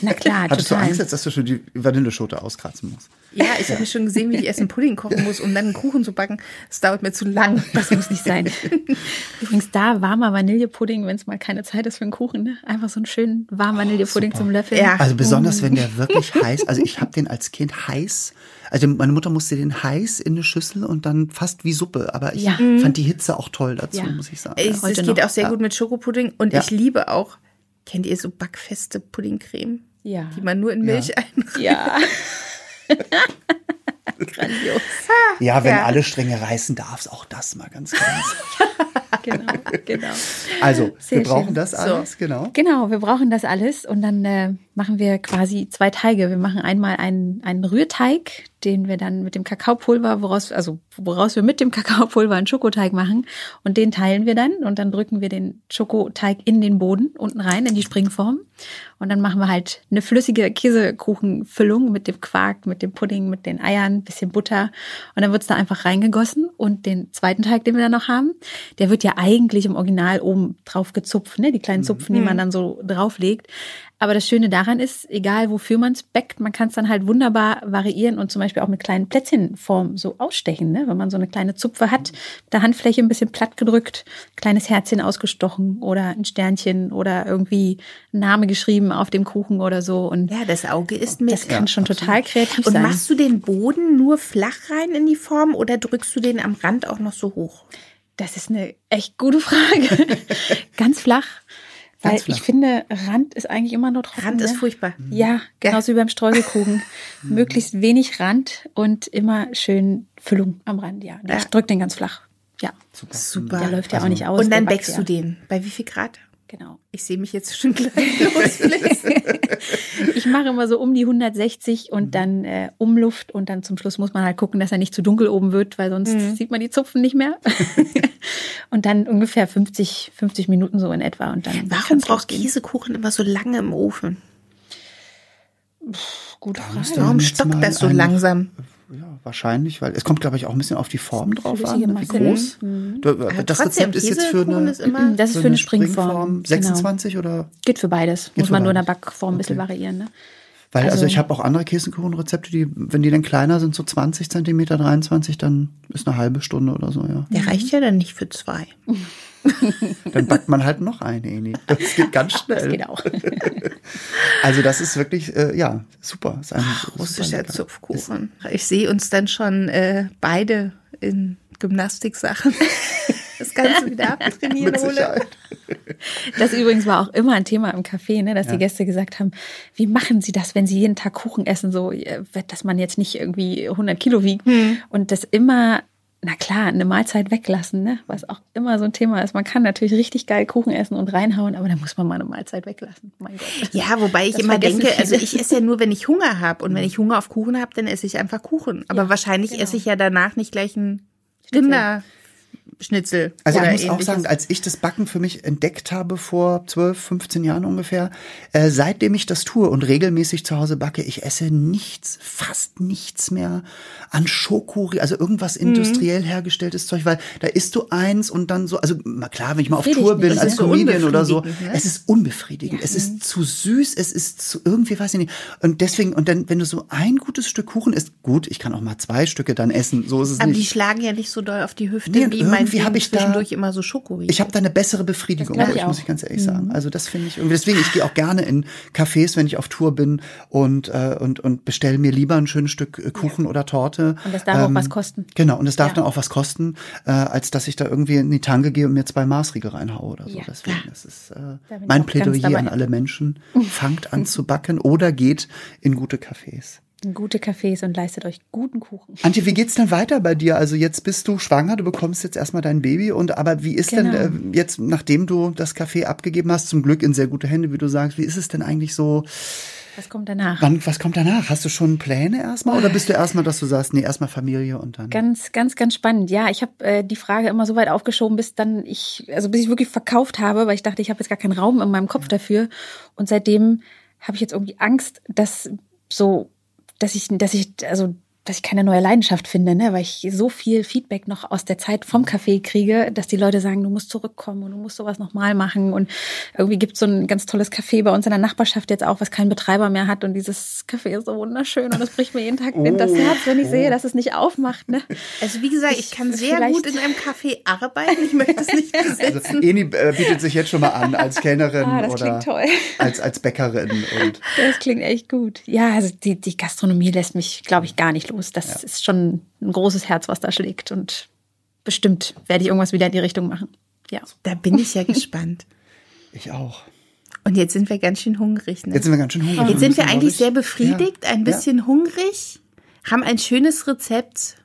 na klar, Hattest total. du Angst jetzt, dass du schon die Vanilleschote auskratzen musst? Ja, ich habe schon gesehen, wie ich erst einen Pudding kochen muss, um dann einen Kuchen zu backen. Das dauert mir zu lang. Das muss nicht sein. Übrigens, da warmer Vanillepudding, wenn es mal keine Zeit ist für einen Kuchen, ne? Einfach so einen schönen warmen Vanillepudding super. zum Löffeln. Ja. Also besonders, wenn der wirklich heiß, also ich habe den als Kind heiß, also meine Mutter musste den heiß in eine Schüssel und dann fast wie Suppe, aber ich Ja. fand die Hitze auch toll dazu, Ja. muss ich sagen. Ich, ja. das heute geht noch. auch sehr gut mit Schokopudding und Ja. ich liebe auch, kennt ihr so backfeste Puddingcreme, Ja. die man nur in Milch ein. Ja. Grandios. Ja, wenn Ja. alle Stränge reißen, darf es auch das mal ganz ganz. Genau, genau. Also, Sehr wir brauchen schön. das alles, genau. Genau, wir brauchen das alles und dann äh, machen wir quasi zwei Teige. Wir machen einmal einen, einen Rührteig, den wir dann mit dem Kakaopulver, woraus, also woraus wir mit dem Kakaopulver einen Schokoteig machen und den teilen wir dann und dann drücken wir den Schokoteig in den Boden unten rein in die Springform und dann machen wir halt eine flüssige Käsekuchenfüllung mit dem Quark, mit dem Pudding, mit den Eiern, bisschen Butter und dann wird's da einfach reingegossen und den zweiten Teig, den wir dann noch haben, der wird ja eigentlich im Original oben drauf gezupft, ne? die kleinen Zupfen, die man dann so drauflegt. Aber das Schöne daran ist, egal wofür man es backt, man kann es dann halt wunderbar variieren und zum Beispiel auch mit kleinen Plätzchenformen so ausstechen. Ne? Wenn man so eine kleine Zupfe hat, der Handfläche ein bisschen platt gedrückt, kleines Herzchen ausgestochen oder ein Sternchen oder irgendwie ein Name geschrieben auf dem Kuchen oder so. Und Ja, das Auge ist mit. das kann schon total kreativ und sein. machst du den Boden nur flach rein in die Form oder drückst du den am Rand auch noch so hoch? Das ist eine echt gute Frage. Ganz flach. Weil Ganz flach. ich finde, Rand ist eigentlich immer nur trocken. Rand ist ne? furchtbar. Ja, genauso wie beim Streuselkuchen. Möglichst wenig Rand und immer schön Füllung am Rand, ja. Ich Ja. drück den ganz flach. Ja. Super. Super. Der läuft ja auch nicht aus. Und dann der backst du den. Bei wie viel Grad? Genau. Ich sehe mich jetzt schon gleich losflitzen. Ich mache immer so um die 160 Mhm. und dann äh, Umluft und dann zum Schluss muss man halt gucken, dass er nicht zu dunkel oben wird, weil sonst Mhm. sieht man die Zupfen nicht mehr. und dann ungefähr 50, 50 Minuten so in etwa und dann Warum braucht. Käsekuchen immer so lange im Ofen? Frage. du- Warum stockt das so langsam? Ja, wahrscheinlich, weil es kommt, glaube ich, auch ein bisschen auf die Form drauf an, wie Masse, groß. ne? Du, Aber das Rezept ist jetzt für eine, ist immer- Das ist für eine Springform. Genau. 26 oder? Geht für beides. Muss für man nur in der beides. Backform ein bisschen Okay. variieren. Ne? Weil, also, Also- ich habe auch andere Käsekuchenrezepte, die, wenn die dann kleiner sind, so 20 Zentimeter, 23, dann ist eine halbe Stunde oder so, ja. Der reicht ja dann nicht für zwei. Dann backt man halt noch eine, Eni. Das geht ganz schnell. Das geht auch. Also das ist wirklich, äh, ja, super. Ist ein super Russischer lecker. Zupfkuchen. Ich sehe uns dann schon äh, beide in Gymnastiksachen. Das Ganze wieder abtrainieren, Mit Ole. Sicherheit. Das übrigens war auch immer ein Thema im Café, ne, dass Ja. die Gäste gesagt haben, wie machen Sie das, wenn Sie jeden Tag Kuchen essen, so, äh, dass man jetzt nicht irgendwie 100 Kilo wiegt Hm. und das immer, na klar, eine Mahlzeit weglassen, ne, was auch immer so ein Thema ist. Man kann natürlich richtig geil Kuchen essen und reinhauen, aber da muss man mal eine Mahlzeit weglassen. Mein Gott. Ja, wobei ich Das immer denke, viele. also ich esse ja nur, wenn ich Hunger habe. Und wenn ich Hunger auf Kuchen habe, dann esse ich einfach Kuchen. Aber Ja, wahrscheinlich genau. esse ich ja danach nicht gleich ein Rinderschnitzel. Also ich muss auch ähnliches. sagen, als ich das Backen für mich entdeckt habe vor 12, 15 Jahren ungefähr, äh, seitdem ich das tue und regelmäßig zu Hause backe, ich esse nichts, fast nichts mehr an Schokori, also irgendwas Mhm. industriell hergestelltes Zeug, weil da isst du eins und dann so, also mal klar, wenn ich mal auf Befriedigt Tour bin als so Comedian oder so, ne? es ist unbefriedigend, es ist zu süß, es ist zu irgendwie, weiß ich nicht. Und deswegen, und dann, wenn du so ein gutes Stück Kuchen isst, gut, ich kann auch mal zwei Stücke dann essen, so ist es Aber die nicht. schlagen ja nicht so doll auf die Hüfte, Nee, wie mein irgendwie hab ich da- zwischendurch immer so Schokoriegel. Ich habe da eine bessere Befriedigung, ich ich, muss ich ganz ehrlich sagen. Also das finde ich irgendwie. Deswegen, ich gehe auch gerne in Cafés, wenn ich auf Tour bin und äh, und und bestelle mir lieber ein schönes Stück äh, Kuchen oder Torte. Und das darf auch was kosten. Genau, und es darf Ja. dann auch was kosten, äh, als dass ich da irgendwie in die Tanke gehe und mir zwei Maßriegel reinhaue oder so. Ja. Deswegen, das ist äh, mein Plädoyer an alle Menschen. Fangt an zu backen oder geht in gute Cafés. Gute Cafés und leistet euch guten Kuchen. Antje, wie geht's denn weiter bei dir? Also jetzt bist du schwanger, du bekommst jetzt erstmal dein Baby und aber wie ist Genau. denn äh, jetzt, nachdem du das Café abgegeben hast, zum Glück in sehr gute Hände, wie du sagst, wie ist es denn eigentlich so? Was kommt danach? Wann, was kommt danach? Hast du schon Pläne erstmal oder bist du erstmal, dass du sagst, nee, erstmal Familie und dann? Ganz, ganz, ganz spannend. Ja, ich habe äh, die Frage immer so weit aufgeschoben, bis dann ich, also bis ich wirklich verkauft habe, weil ich dachte, ich habe jetzt gar keinen Raum in meinem Kopf dafür. Und seitdem habe ich jetzt irgendwie Angst, dass so, dass ich, dass ich, also dass ich keine neue Leidenschaft finde, ne? weil ich so viel Feedback noch aus der Zeit vom Café kriege, dass die Leute sagen, du musst zurückkommen und du musst sowas nochmal machen. Und irgendwie gibt es so ein ganz tolles Café bei uns in der Nachbarschaft jetzt auch, was keinen Betreiber mehr hat. Und dieses Café ist so wunderschön und das bricht mir jeden Tag oh, das Herz, wenn ich oh. sehe, dass es nicht aufmacht. Ne? Also wie gesagt, ich kann sehr gut in einem Café arbeiten. Ich möchte es nicht also besitzen. Also, Eni äh, bietet sich jetzt schon mal an als Kellnerin ah, oder als, als Bäckerin. Und das klingt echt gut. Ja, also die, die Gastronomie lässt mich, glaube ich, gar nicht los. Das ja. ist schon ein großes Herz, was da schlägt. Und bestimmt werde ich irgendwas wieder in die Richtung machen. Ja. Da bin ich ja gespannt. Ich auch. Und jetzt sind wir ganz schön hungrig. Ne? Jetzt sind wir ganz schön hungrig. Jetzt sind wir eigentlich sehr befriedigt, ja. ein bisschen ja. hungrig, haben ein schönes Rezept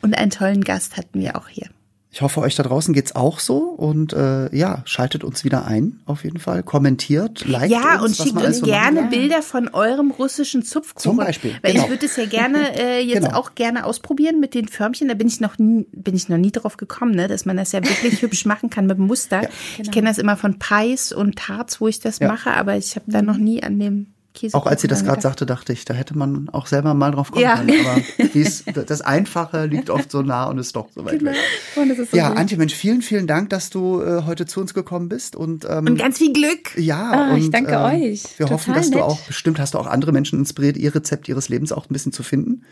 und einen tollen Gast hatten wir auch hier. Ich hoffe, euch da draußen geht's auch so und äh, ja, schaltet uns wieder ein, auf jeden Fall. Kommentiert, liked ja, uns. Ja, und schickt uns so gerne machen. Bilder von eurem russischen Zupfkuchen. Zum Beispiel. Weil genau. ich würde es ja gerne äh, jetzt genau. auch gerne ausprobieren mit den Förmchen. Da bin ich noch nie, bin ich noch nie drauf gekommen, ne, dass man das ja wirklich hübsch machen kann mit dem Muster. Ja, genau. Ich kenne das immer von Pies und Tarts, wo ich das ja. mache, aber ich habe da noch nie an dem Käse auch als sie das gerade sagte, dachte ich, da hätte man auch selber mal drauf kommen ja. können. Aber das Einfache liegt oft so nah und ist doch so weit genau. weg. So ja, gut. Antje, Mensch, vielen, vielen Dank, dass du äh, heute zu uns gekommen bist. Und, ähm, und ganz viel Glück. Ja, oh, und, ich danke äh, euch. Wir Total hoffen, dass nett. du auch, bestimmt hast du auch andere Menschen inspiriert, ihr Rezept ihres Lebens auch ein bisschen zu finden.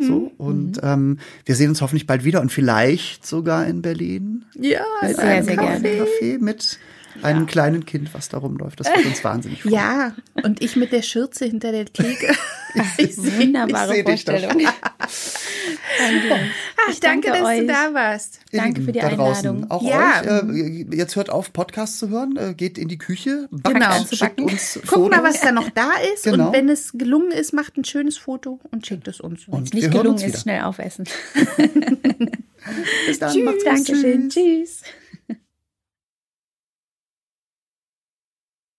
Mhm. So, und mhm. ähm, wir sehen uns hoffentlich bald wieder und vielleicht sogar in Berlin. Ja, sehr, sehr gerne. Kaffee mit einem ja. kleinen Kind, was da rumläuft. Das wird uns wahnsinnig freuen. Ja, und ich mit der Schürze hinter der Theke. ich wunderbare ich Vorstellung. Ach, danke, danke, dass euch. du da warst. Danke für die Einladung. Auch ja. euch. Äh, jetzt hört auf, Podcast zu hören. Äh, geht in die Küche. Backt, genau. Schickt uns Guckt mal, was da noch da ist. Genau. Und wenn es gelungen ist, macht ein schönes Foto und schickt es uns. Und wenn es nicht gelungen ist, schnell aufessen. Bis dann. Tschüss. Dankeschön. Tschüss.